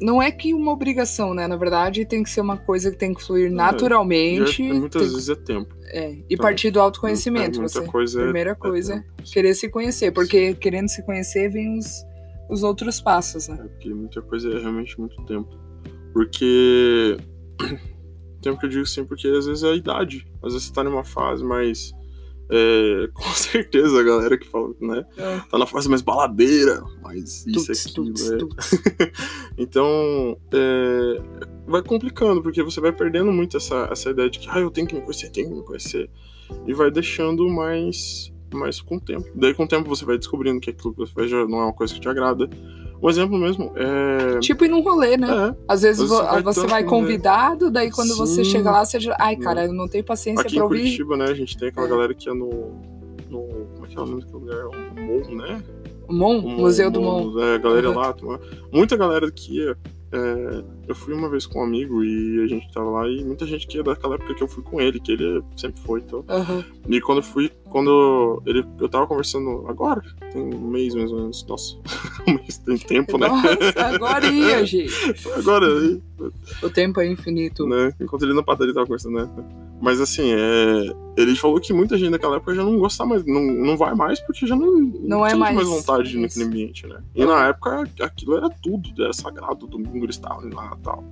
não é que uma obrigação, né? Na verdade, tem que ser uma coisa que tem que fluir naturalmente. E é- muitas tem- vezes é tempo. é, e partir do autoconhecimento. É, muita você, coisa é- primeira é coisa, querer se conhecer, porque querendo se conhecer vem os, os outros passos, né? É, porque muita coisa é realmente muito tempo. Porque. Tempo que eu digo assim, porque às vezes é a idade. Às vezes você tá numa fase mais. é, com certeza a galera que fala, né? É. Tá na fase mais baladeira, mais isso Tuts, aquilo. tuts, é. tuts. Então, é, vai complicando, porque você vai perdendo muito essa, essa ideia de que, ah, eu tenho que me conhecer, tenho que me conhecer. E vai deixando mais, mais com o tempo. Daí, com o tempo, você vai descobrindo que aquilo que você faz já não é uma coisa que te agrada. Um exemplo mesmo é. Tipo ir num rolê, né? É, Às vezes Você vo- vai você vai num rolê. convidado, daí quando você Sim. chega lá, você já. Ai, cara, eu não tenho paciência aqui pra em ouvir. Curitiba, né, a gente tem aquela É. galera que é no. no como é que é o nome daquele lugar? O Mon, né? O Mon, O Museu do Mon. É, a galera Uhum. lá. Muita galera que. É, eu fui uma vez com um amigo e a gente tava lá e muita gente que ia daquela época que eu fui com ele, que ele sempre foi, então. Aham. E quando eu fui, quando ele, eu tava conversando agora, tem um mês mais ou menos, nossa, um mês tem tempo, né? Nossa, agora ia, gente. agora, aí, O tempo é infinito. né? Encontrei ele na padaria tava conversando, né? Mas assim, é, ele falou que muita gente daquela época já não gosta mais, não, não vai mais porque já não, Não é mais mais vontade de ir naquele ambiente, né? E na época aquilo era tudo, era sagrado, domingo eles estavam lá e tal.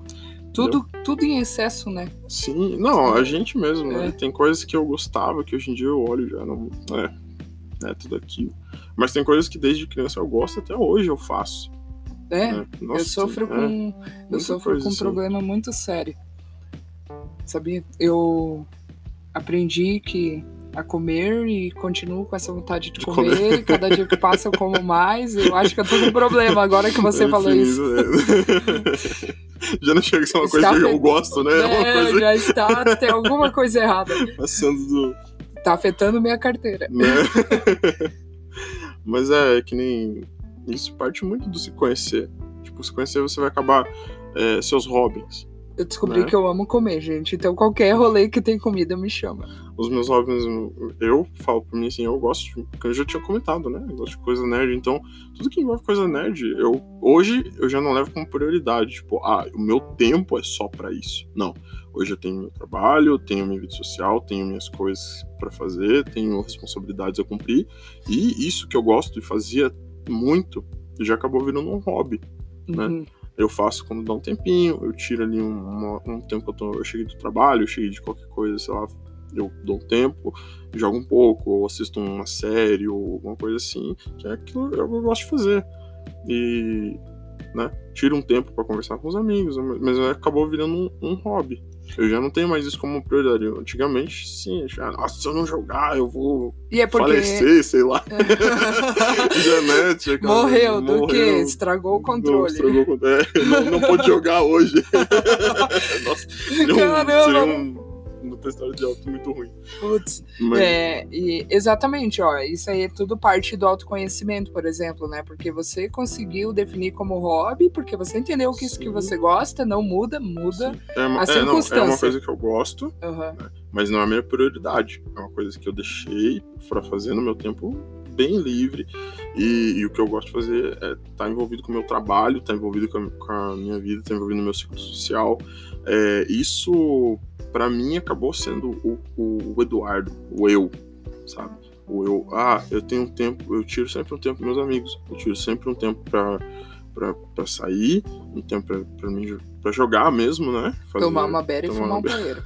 Tudo, tudo em excesso, né? Sim, não, a gente mesmo, né? É. Tem coisas que eu gostava que hoje em dia eu olho já não. É, é tudo aquilo. Mas tem coisas que desde criança eu gosto até hoje eu faço. É. né? Nossa, eu sofro é, com. Eu sofro com um assim. problema muito sério. Sabia? Eu aprendi que a comer e continuo com essa vontade de, De comer. comer. Cada dia que passa eu como mais. Eu acho que eu tô com um problema agora que você é falou isso. infinito, é. já não chega a ser uma Está coisa que eu gosto, né? É uma É, coisa já está, tem alguma coisa errada. passando do. Tá afetando minha carteira. Né? Mas é, é que nem. Isso parte muito do se conhecer. Tipo, se conhecer você vai acabar é, seus hobbies. Eu descobri Né? que eu amo comer, gente. Então qualquer rolê que tem comida me chama. Os meus hobbies, eu falo por mim assim, eu gosto de. porque Eu já tinha comentado, né? Eu gosto de coisa nerd. Então, tudo que envolve coisa nerd, eu. Hoje eu já não levo como prioridade. Tipo, ah, o meu tempo é só pra isso. Não. Hoje eu tenho meu trabalho, eu tenho minha vida social, tenho minhas coisas pra fazer, tenho responsabilidades a cumprir. E isso que eu gosto e fazia muito já acabou virando um hobby. Né? Uhum. Eu faço quando dá um tempinho, eu tiro ali um, uma- um tempo que eu, tô, eu cheguei do trabalho, eu cheguei de qualquer coisa, sei lá, eu dou um tempo, jogo um pouco, ou assisto uma série, ou alguma coisa assim, que é aquilo que eu gosto de fazer. E, né, tiro um tempo para conversar com os amigos, mas acabou virando um, um hobby. Eu já não tenho mais isso como prioridade. Antigamente, sim, já, nossa, se eu não jogar, eu vou e é porque... falecer, sei lá. Janete, morreu, morreu, do quê? Estragou o controle. Não, estragou o controle. É, não, não pôde jogar hoje. nossa, Caramba! Um no história de auto muito ruim. Putz, Mas... é, e exatamente, ó, isso aí é tudo parte do autoconhecimento, por exemplo, né? Porque você conseguiu definir como hobby, porque você entendeu que isso que você gosta não muda, muda é uma, a circunstância. É, não, é uma coisa que eu gosto, uhum. né? mas não é a minha prioridade. É uma coisa que eu deixei para fazer no meu tempo bem livre e, e, o que eu gosto de fazer é estar tá envolvido com o meu trabalho, estar tá envolvido com a, com a, minha vida, estar tá envolvido no meu ciclo social. É, isso para mim acabou sendo o, o, o, Eduardo, o eu, sabe? O eu, ah, eu tenho um tempo, eu tiro sempre um tempo para meus amigos, eu tiro sempre um tempo para para sair, um tempo para mim para jogar mesmo, né? Fazer, tomar uma beira e fumar um banheiro.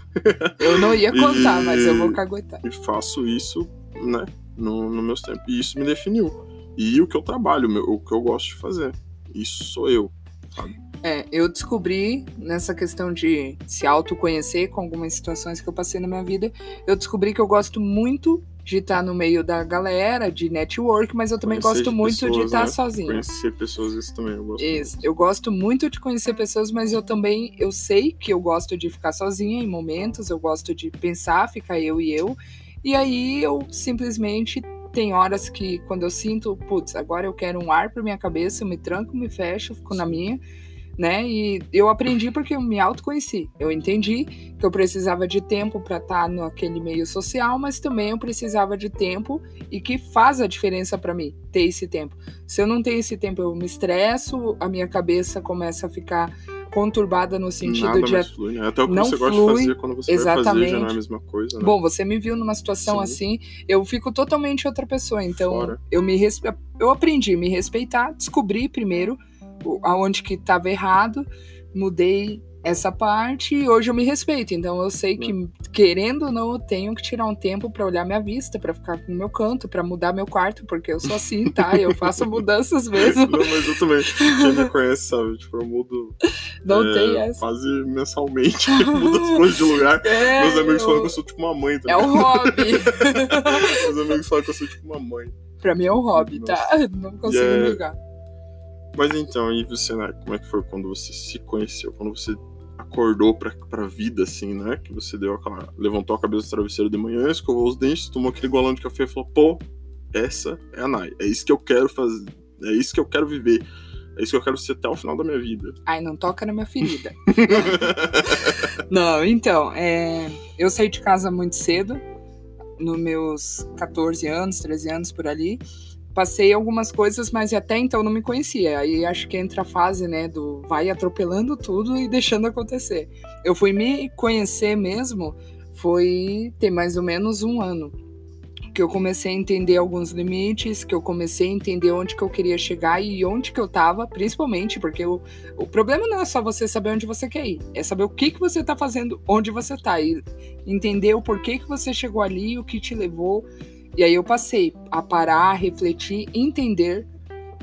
eu não ia contar, e, mas eu vou caguetar. E faço isso, né, no, no meus tempos. E isso me definiu. E o que eu trabalho, o que eu gosto de fazer. Isso sou eu, sabe? É, eu descobri nessa questão de se autoconhecer com algumas situações que eu passei na minha vida, eu descobri que eu gosto muito de estar no meio da galera, de network, mas eu também conhecer gosto muito pessoas, de estar né? sozinho. Conhecer pessoas, isso também eu gosto. Isso. Eu gosto muito de conhecer pessoas, mas eu também eu sei que eu gosto de ficar sozinha em momentos, eu gosto de pensar, ficar eu e eu. E aí eu simplesmente tem horas que quando eu sinto, putz, agora eu quero um ar para minha cabeça, eu me tranco, me fecho, fico na minha né? E eu aprendi porque eu me autoconheci. Eu entendi que eu precisava de tempo para estar tá naquele meio social, mas também eu precisava de tempo e que faz a diferença para mim ter esse tempo. Se eu não tenho esse tempo, eu me estresso, a minha cabeça começa a ficar conturbada no sentido Nada de flui, né? até o que não você flui, gosta de fazer quando você exatamente. vai fazer já não é a mesma coisa. Né? Bom, você me viu numa situação Sim. assim, eu fico totalmente outra pessoa. Então Fora. eu me respe... eu aprendi a me respeitar, descobri primeiro aonde que estava errado, mudei essa parte e hoje eu me respeito. Então eu sei que, querendo ou não, eu tenho que tirar um tempo para olhar minha vista, para ficar no meu canto, para mudar meu quarto, porque eu sou assim, tá? Eu faço mudanças mesmo. Não, mas eu também. Quem me conhece sabe, tipo, eu mudo. Não é, tem essa. Quase mensalmente. mudo as coisas de lugar. É, Meus amigos eu... falam que eu sou tipo uma mãe também. É um hobby. Meus amigos falam que eu sou tipo uma mãe. Pra mim é um hobby, tá? Nossa. tá? Não consigo yeah. É negar. Mas então, e você, né? Como é que foi quando você se conheceu? Quando você acordou pra, pra vida, assim, né? Que você deu aquela. levantou a cabeça do travesseiro de manhã, escovou os dentes, tomou aquele golão de café e falou: pô, essa é a Nai. É isso que eu quero fazer. É isso que eu quero viver. É isso que eu quero ser até o final da minha vida. Ai, não toca na minha ferida. não, então, é... eu saí de casa muito cedo, nos meus 14 anos, 13 anos por ali passei algumas coisas, mas até então não me conhecia. Aí acho que entra a fase, né, do vai atropelando tudo e deixando acontecer. Eu fui me conhecer mesmo, foi ter mais ou menos um ano. Que eu comecei a entender alguns limites, que eu comecei a entender onde que eu queria chegar e onde que eu tava, principalmente, porque o, o problema não é só você saber onde você quer ir, é saber o que que você tá fazendo, onde você tá, e entender o porquê que você chegou ali, o que te levou, e aí eu passei a parar, refletir, entender,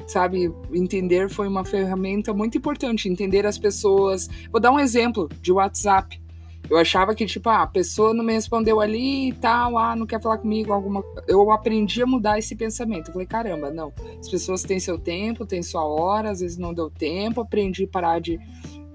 sabe? Entender foi uma ferramenta muito importante, entender as pessoas. Vou dar um exemplo de WhatsApp. Eu achava que, tipo, ah, a pessoa não me respondeu ali e tal, ah, não quer falar comigo, alguma Eu aprendi a mudar esse pensamento. Eu falei, caramba, não. As pessoas têm seu tempo, têm sua hora, às vezes não deu tempo, aprendi a parar de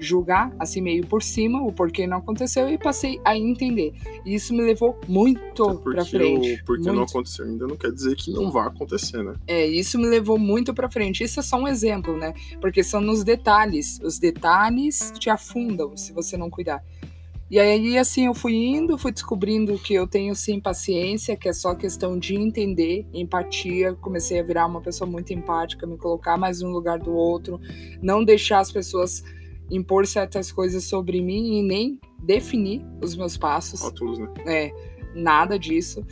julgar assim meio por cima o porquê não aconteceu e passei a entender. E isso me levou muito para frente. O porque muito. não aconteceu ainda não quer dizer que não vai acontecer, né? É, isso me levou muito para frente. Isso é só um exemplo, né? Porque são nos detalhes. Os detalhes te afundam se você não cuidar. E aí, assim, eu fui indo, fui descobrindo que eu tenho sim paciência, que é só questão de entender, empatia. Comecei a virar uma pessoa muito empática, me colocar mais um lugar do outro, não deixar as pessoas impor certas coisas sobre mim e nem definir os meus passos. Né? É, nada disso.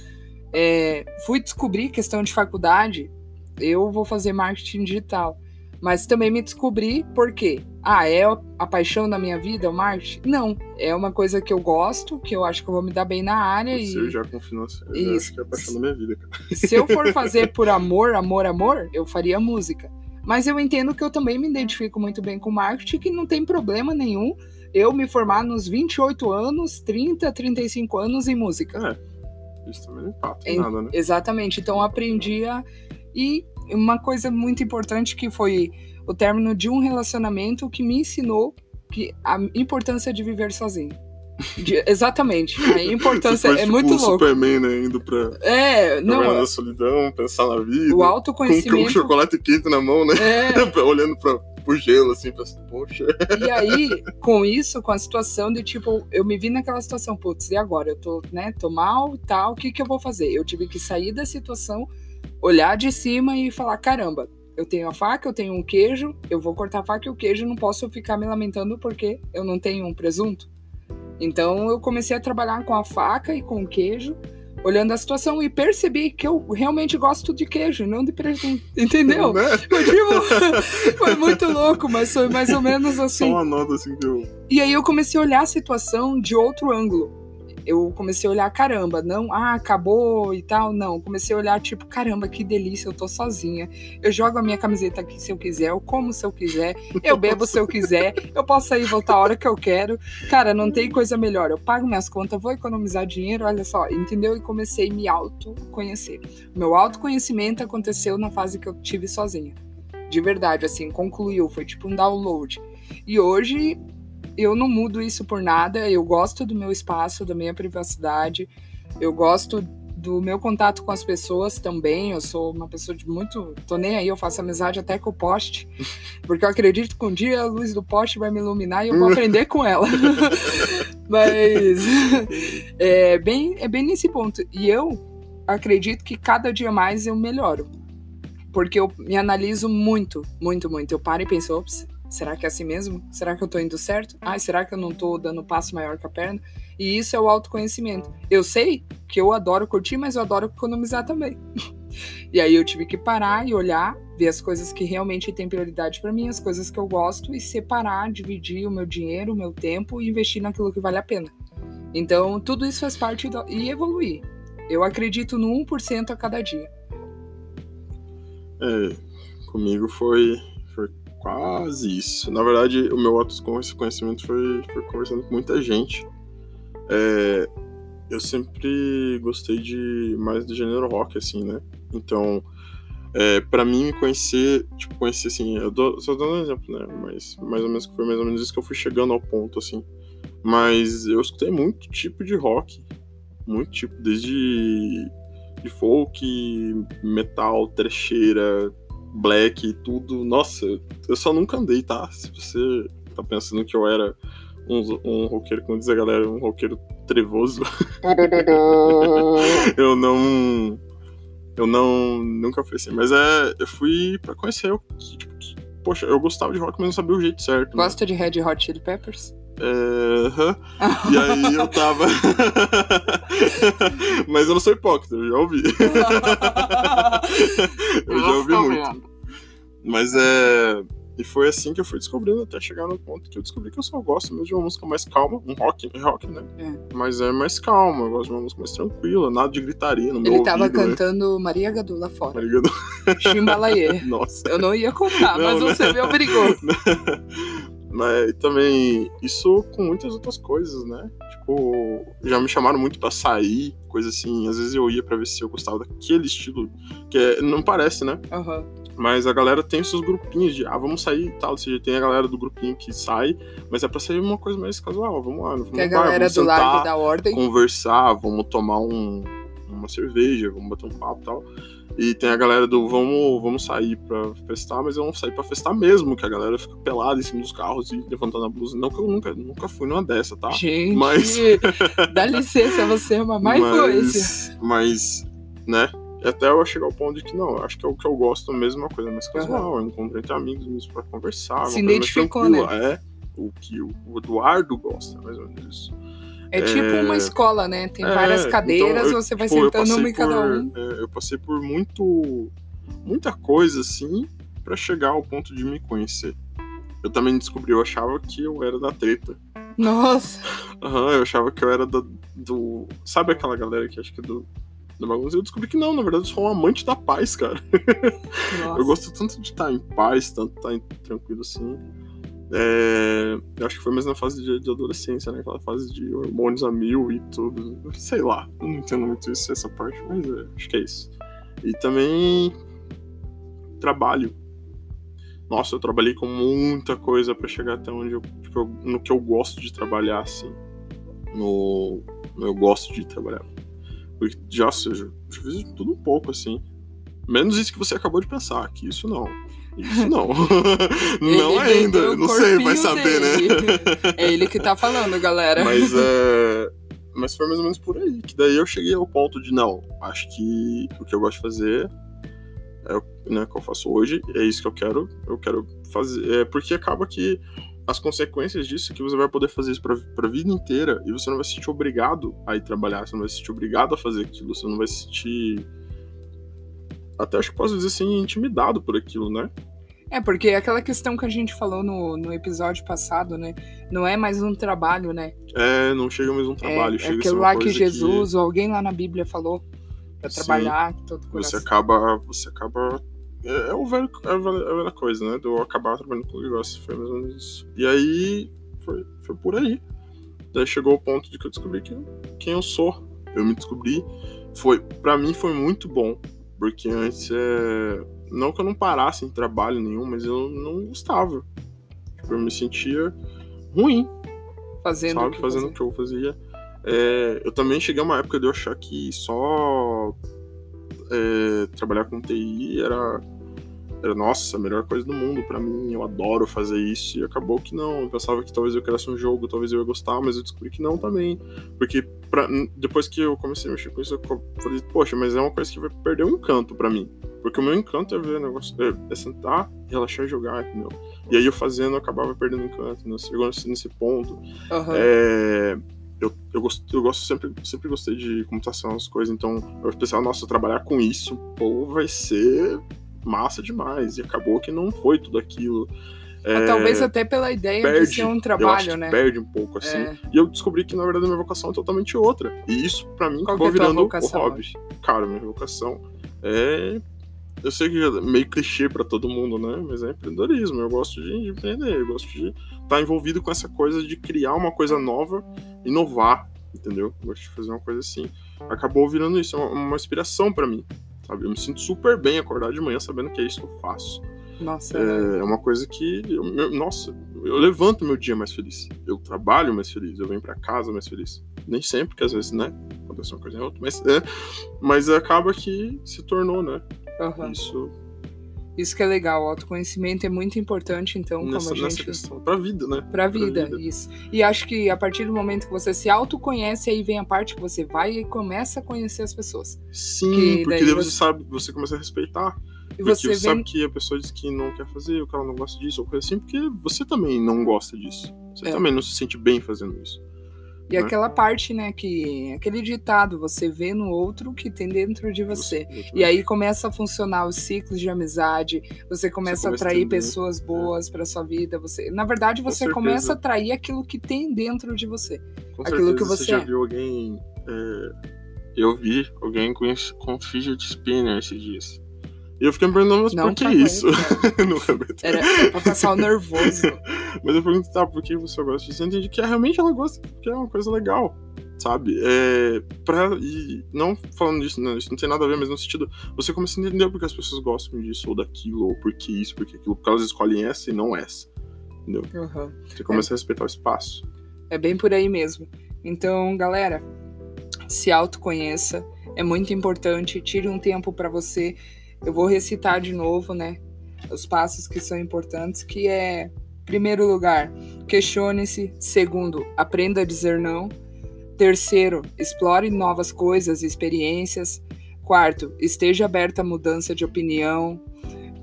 É, fui descobrir questão de faculdade, eu vou fazer marketing digital. Mas também me descobri por quê. Ah, é a paixão da minha vida, o marketing? Não. É uma coisa que eu gosto, que eu acho que eu vou me dar bem na área. Você e já confirmou, eu acho que é a paixão da minha vida, cara. se eu for fazer por amor, amor, amor, eu faria música. Mas eu entendo que eu também me identifico muito bem com marketing, que não tem problema nenhum eu me formar nos 28 anos, 30, 35 anos em música. É, isso também não impacta em nada, né? Exatamente. Então eu aprendi a. E uma coisa muito importante que foi o término de um relacionamento que me ensinou que a importância de viver sozinho. De, exatamente. A importância é tipo, muito um louco. Superman, né? Indo pra É, não. na solidão, pensar na vida. O Com autoconhecimento. o chocolate quente na mão, né? É, Olhando pra, pro gelo, assim, pensando, poxa. E aí, com isso, com a situação de tipo, eu me vi naquela situação, putz, e agora? Eu tô, né, tô mal e tal, o que que eu vou fazer? Eu tive que sair da situação, olhar de cima e falar: caramba, eu tenho a faca, eu tenho um queijo, eu vou cortar a faca e o queijo, não posso ficar me lamentando porque eu não tenho um presunto. Então eu comecei a trabalhar com a faca e com o queijo, olhando a situação e percebi que eu realmente gosto de queijo, não de presunto. Entendeu? Né? Foi, tipo, foi muito louco, mas foi mais ou menos Só assim. uma nota, assim, que eu... E aí eu comecei a olhar a situação de outro ângulo. Eu comecei a olhar, caramba, não, ah, acabou e tal, não. Comecei a olhar, tipo, caramba, que delícia, eu tô sozinha. Eu jogo a minha camiseta aqui se eu quiser, eu como se eu quiser, eu bebo se eu quiser, eu posso sair e voltar a hora que eu quero. Cara, não tem coisa melhor. Eu pago minhas contas, vou economizar dinheiro, olha só, entendeu? E comecei a me autoconhecer. Meu autoconhecimento aconteceu na fase que eu tive sozinha. De verdade, assim, concluiu, foi tipo um download. E hoje eu não mudo isso por nada. Eu gosto do meu espaço, da minha privacidade. Eu gosto do meu contato com as pessoas também. Eu sou uma pessoa de muito. tô nem aí, eu faço amizade até com o poste. Porque eu acredito que um dia a luz do poste vai me iluminar e eu vou aprender com ela. Mas é bem, é bem nesse ponto. E eu acredito que cada dia mais eu melhoro. Porque eu me analiso muito, muito, muito. Eu paro e penso, ops, será que é assim mesmo? Será que eu tô indo certo? Ai, será que eu não tô dando passo maior que a perna? E isso é o autoconhecimento. Eu sei que eu adoro curtir, mas eu adoro economizar também. e aí eu tive que parar e olhar, ver as coisas que realmente têm prioridade para mim, as coisas que eu gosto e separar, dividir o meu dinheiro, o meu tempo e investir naquilo que vale a pena. Então, tudo isso faz parte do... e evoluir. Eu acredito no 1% a cada dia. É, comigo foi, foi quase isso. Na verdade, o meu autoconhecimento foi, foi conversando com muita gente. É, eu sempre gostei de mais do gênero rock, assim, né? Então, é, para mim me conhecer, tipo, conhecer assim, eu dou, só dando um exemplo, né? Mas mais ou menos foi mais ou menos isso que eu fui chegando ao ponto, assim. Mas eu escutei muito tipo de rock, muito tipo, desde de folk, metal, trecheira, black, tudo. Nossa, eu só nunca andei, tá? Se você tá pensando que eu era um, um roqueiro, como diz a galera, um roqueiro trevoso, eu não. Eu não. Nunca fui assim. Mas é. Eu fui pra conhecer o que, tipo, Poxa, eu gostava de rock, mas não sabia o jeito certo. né? Gosta de Red Hot Chili Peppers? É. E aí eu tava. Mas eu não sou hipócrita, eu já ouvi. eu já ouvi muito. Mas é. E foi assim que eu fui descobrindo até chegar no ponto que eu descobri que eu só gosto mesmo de uma música mais calma, um rock, rock né? É. Mas é mais calma, eu gosto de uma música mais tranquila, nada de gritaria no meu Ele tava ouvido, né? cantando Maria Gadu lá fora. Tá ligado? Chimbalaê. Nossa. Eu não ia contar, Não, mas né? você me obrigou. Mas também, isso com muitas outras coisas, né? Tipo, já me chamaram muito pra sair, coisa assim. Às vezes eu ia pra ver se eu gostava daquele estilo, que é- não parece, né? Aham. Mas a galera tem os seus grupinhos de, ah, vamos sair e tal. Ou seja, tem a galera do grupinho que sai, mas é pra sair uma coisa mais casual. Vamos lá, vamos Que a bar, galera vamos do sentar, Largo da Ordem. conversar, vamos tomar um- uma cerveja, vamos bater um papo e tal. E tem a galera do vamos, vamos sair pra festar, mas vamos sair pra festar mesmo, que a galera fica pelada em cima dos carros e levantando a blusa. Não que eu nunca, nunca fui numa dessa, tá? Gente, Mas- dá licença, você é uma má influência. mas, né? Até eu chegar ao ponto de que não, acho que é o que eu gosto mesmo, é uma coisa mais casual. Eu encontro entre amigos mesmo pra conversar. Se identificou, tranquila. É o que o o Eduardo gosta, mais ou menos isso. É tipo É. uma escola, né? Tem É, várias cadeiras, então eu- você vai eu sentando uma em cada por- um. é, eu passei por muito. muita coisa assim. para chegar ao ponto de me conhecer. Eu também descobri, eu achava que eu era da treta. Nossa! Aham, uhum, eu achava que eu era do, do. Sabe aquela galera que acho que é do, da bagunça? Eu descobri que não, na verdade eu sou um amante da paz, cara. eu gosto tanto de estar em paz, tanto de estar tranquilo assim. É, eu acho que foi mais na fase de, de, adolescência, né? Aquela fase de hormônios a mil e tudo. Sei lá, não entendo muito isso, essa parte, mas é, acho que é isso. E também trabalho. Nossa, eu trabalhei com muita coisa para chegar até onde eu, tipo, no que eu gosto de trabalhar, assim. No, no eu gosto de trabalhar. Porque, já seja, eu fiz tudo um pouco, assim. Menos isso que você acabou de pensar, que isso não. Isso não. não ainda. Não sei, vai saber, né? dele. né? é ele que tá falando, galera. Mas é. Mas foi mais ou menos por aí. Que daí eu cheguei ao ponto de, não, acho que o que eu gosto de fazer é o né, que eu faço hoje, é isso que eu quero. Eu quero fazer. É porque acaba que as consequências disso é que você vai poder fazer isso pra, pra vida inteira e você não vai se sentir obrigado a ir trabalhar, você não vai se sentir obrigado a fazer aquilo, você não vai se sentir até acho que posso dizer assim, intimidado por aquilo, né? É, porque é aquela questão que a gente falou no, no episódio passado, né? Não é mais um trabalho, né? É, não chega mais um trabalho. É, chega é aquilo lá que Jesus, que... ou alguém lá na Bíblia falou, pra trabalhar Sim, todo coração. Você acaba. Você acaba. É, é o velho, é a velha coisa, né? De eu acabar trabalhando com o negócio. Foi mais ou menos isso. E aí, foi, foi por aí. Daí chegou o ponto de que eu descobri que, quem eu sou. Eu me descobri. Foi, para mim foi muito bom porque antes é. Não que eu não parasse em trabalho nenhum, mas eu não gostava. Tipo, eu me sentia ruim. Fazendo sabe? o que Fazendo o que eu fazia. É, eu também cheguei a uma época de eu achar que só é, trabalhar com TI era era, nossa, a melhor coisa do mundo para mim, eu adoro fazer isso. E acabou que não. Eu pensava que talvez eu criasse um jogo, talvez eu ia gostar, mas eu descobri que não também. Porque pra, depois que eu comecei a mexer com isso, eu falei, poxa, mas é uma coisa que vai perder um encanto para mim. Porque o meu encanto é ver o negócio, é, é, sentar, relaxar e jogar, entendeu? E aí eu fazendo, eu acabava perdendo encanto, né? Chegou nesse, nesse ponto. Uhum. É, eu, eu, gosto, eu gosto sempre, sempre gostei de computação, as coisas, então eu pensava, nossa, trabalhar com isso, pô, vai ser massa demais. E acabou que não foi tudo aquilo. É, talvez até pela ideia perde, de ser um trabalho, né? Perde um pouco, assim. É. E eu descobri que, na verdade, a minha vocação é totalmente outra. E isso, para mim, Qual acabou é virando o hobby. Hoje? Cara, minha vocação é. Eu sei que é meio clichê para todo mundo, né? Mas é empreendedorismo. Eu gosto de, de empreender, eu gosto de estar tá envolvido com essa coisa de criar uma coisa nova, inovar, entendeu? Eu gosto de fazer uma coisa assim. Acabou virando isso, é uma, uma inspiração para mim sabe? Eu me sinto super bem acordar de manhã sabendo que é isso que eu faço. Nossa. É, é uma coisa que, eu, eu, nossa, eu levanto meu dia mais feliz. Eu trabalho mais feliz, eu venho para casa mais feliz. Nem sempre, porque às vezes, né, acontece uma coisa em outra, mas, é, mas acaba que se tornou, né? Uhum. Isso isso que é legal, o autoconhecimento é muito importante, então, nessa, como a gente... Nessa questão, pra vida, né? Pra vida, pra vida, isso. E acho que a partir do momento que você se autoconhece, aí vem a parte que você vai e começa a conhecer as pessoas. Sim, que porque daí você... sabe, você começa a respeitar. E você, você vem... sabe que a pessoa diz que não quer fazer, que ela não gosta disso, ou coisa assim, porque você também não gosta disso. Você é. também não se sente bem fazendo isso. E né? aquela parte, né, que aquele ditado, você vê no outro que tem dentro de você. e aí começa a funcionar os ciclos de amizade, você começa, você a atrair pessoas é. boas é. para sua vida, você, na verdade, você começa a atrair aquilo que tem dentro de você. Com aquilo certeza, que você, você já é. viu alguém é, eu vi alguém com, com fidget spinner esses dias. E eu fiquei me perguntando, mas não por que isso? Nunca Era, era pra passar o nervoso. mas eu perguntei, tá, por que você gosta disso? Eu entendi que é, realmente ela gosta, porque é uma coisa legal, sabe? É, pra, e não falando disso, né, isso não tem nada a ver, mas no sentido, você começa a entender porque as pessoas gostam disso ou daquilo, ou por que isso, porque aquilo, porque elas escolhem essa e não essa, entendeu? Uhum. Você começa é. a respeitar o espaço. É bem por aí mesmo. Então, galera, se autoconheça, é muito importante, tire um tempo para você eu vou recitar de novo, né? Os passos que são importantes, que é primeiro lugar, questione-se. Segundo, aprenda a dizer não. Terceiro, explore novas coisas e experiências. Quarto, esteja aberto à mudança de opinião.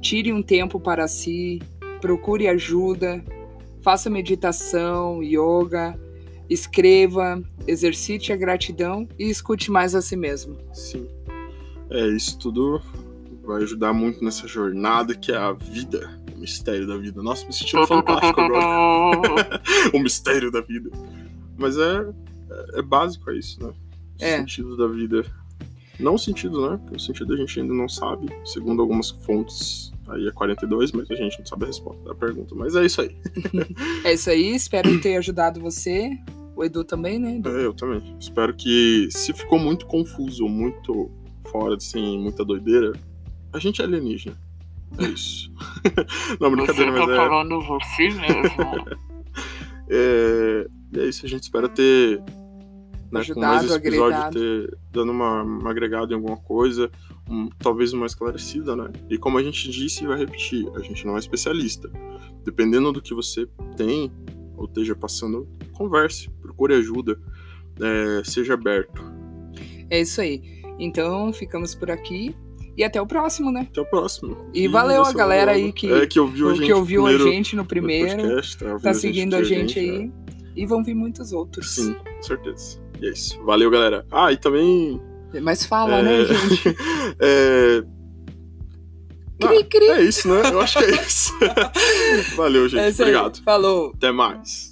Tire um tempo para si. Procure ajuda. Faça meditação, yoga. Escreva, exercite a gratidão e escute mais a si mesmo. Sim. É, isso tudo vai ajudar muito nessa jornada que é a vida, o mistério da vida. Nossa, me sentindo fantástico agora. o mistério da vida. Mas é, é, básico, é isso, né? O É. sentido da vida. Não o sentido, né? Porque o sentido a gente ainda não sabe, segundo algumas fontes. Aí é 42, mas a gente não sabe a resposta da pergunta. Mas é isso aí. É isso aí, espero ter ajudado você. O Edu também, né? Edu? É, eu também. Espero que, se ficou muito confuso, muito fora, assim, muita doideira, a gente é alienígena. É isso. não, brincadeira, mas é. falando você mesmo. É, e é isso, a gente espera ter, né, com mais Ajudado, esse episódio, agregado. ter dando uma, uma agregada em alguma coisa, um- talvez uma esclarecida, né? E como a gente disse e vai repetir, a gente não é especialista. Dependendo do que você tem ou esteja passando, converse, procure ajuda, é, seja aberto. É isso aí. Então, ficamos por aqui. E até o próximo, né? Até o próximo. E valeu a galera aí que, é, que ouviu a gente que ouviu a primeiro gente no primeiro. podcast, tá, Tá seguindo a gente né? aí. E vão vir muitos outros. Sim, com certeza. E é isso. Valeu, galera. Ah, e também Mas fala, É. né, gente? É... Ah, Cri, cri. é isso, né? Eu acho que é isso. Valeu, gente. É. Obrigado. Falou. Até mais.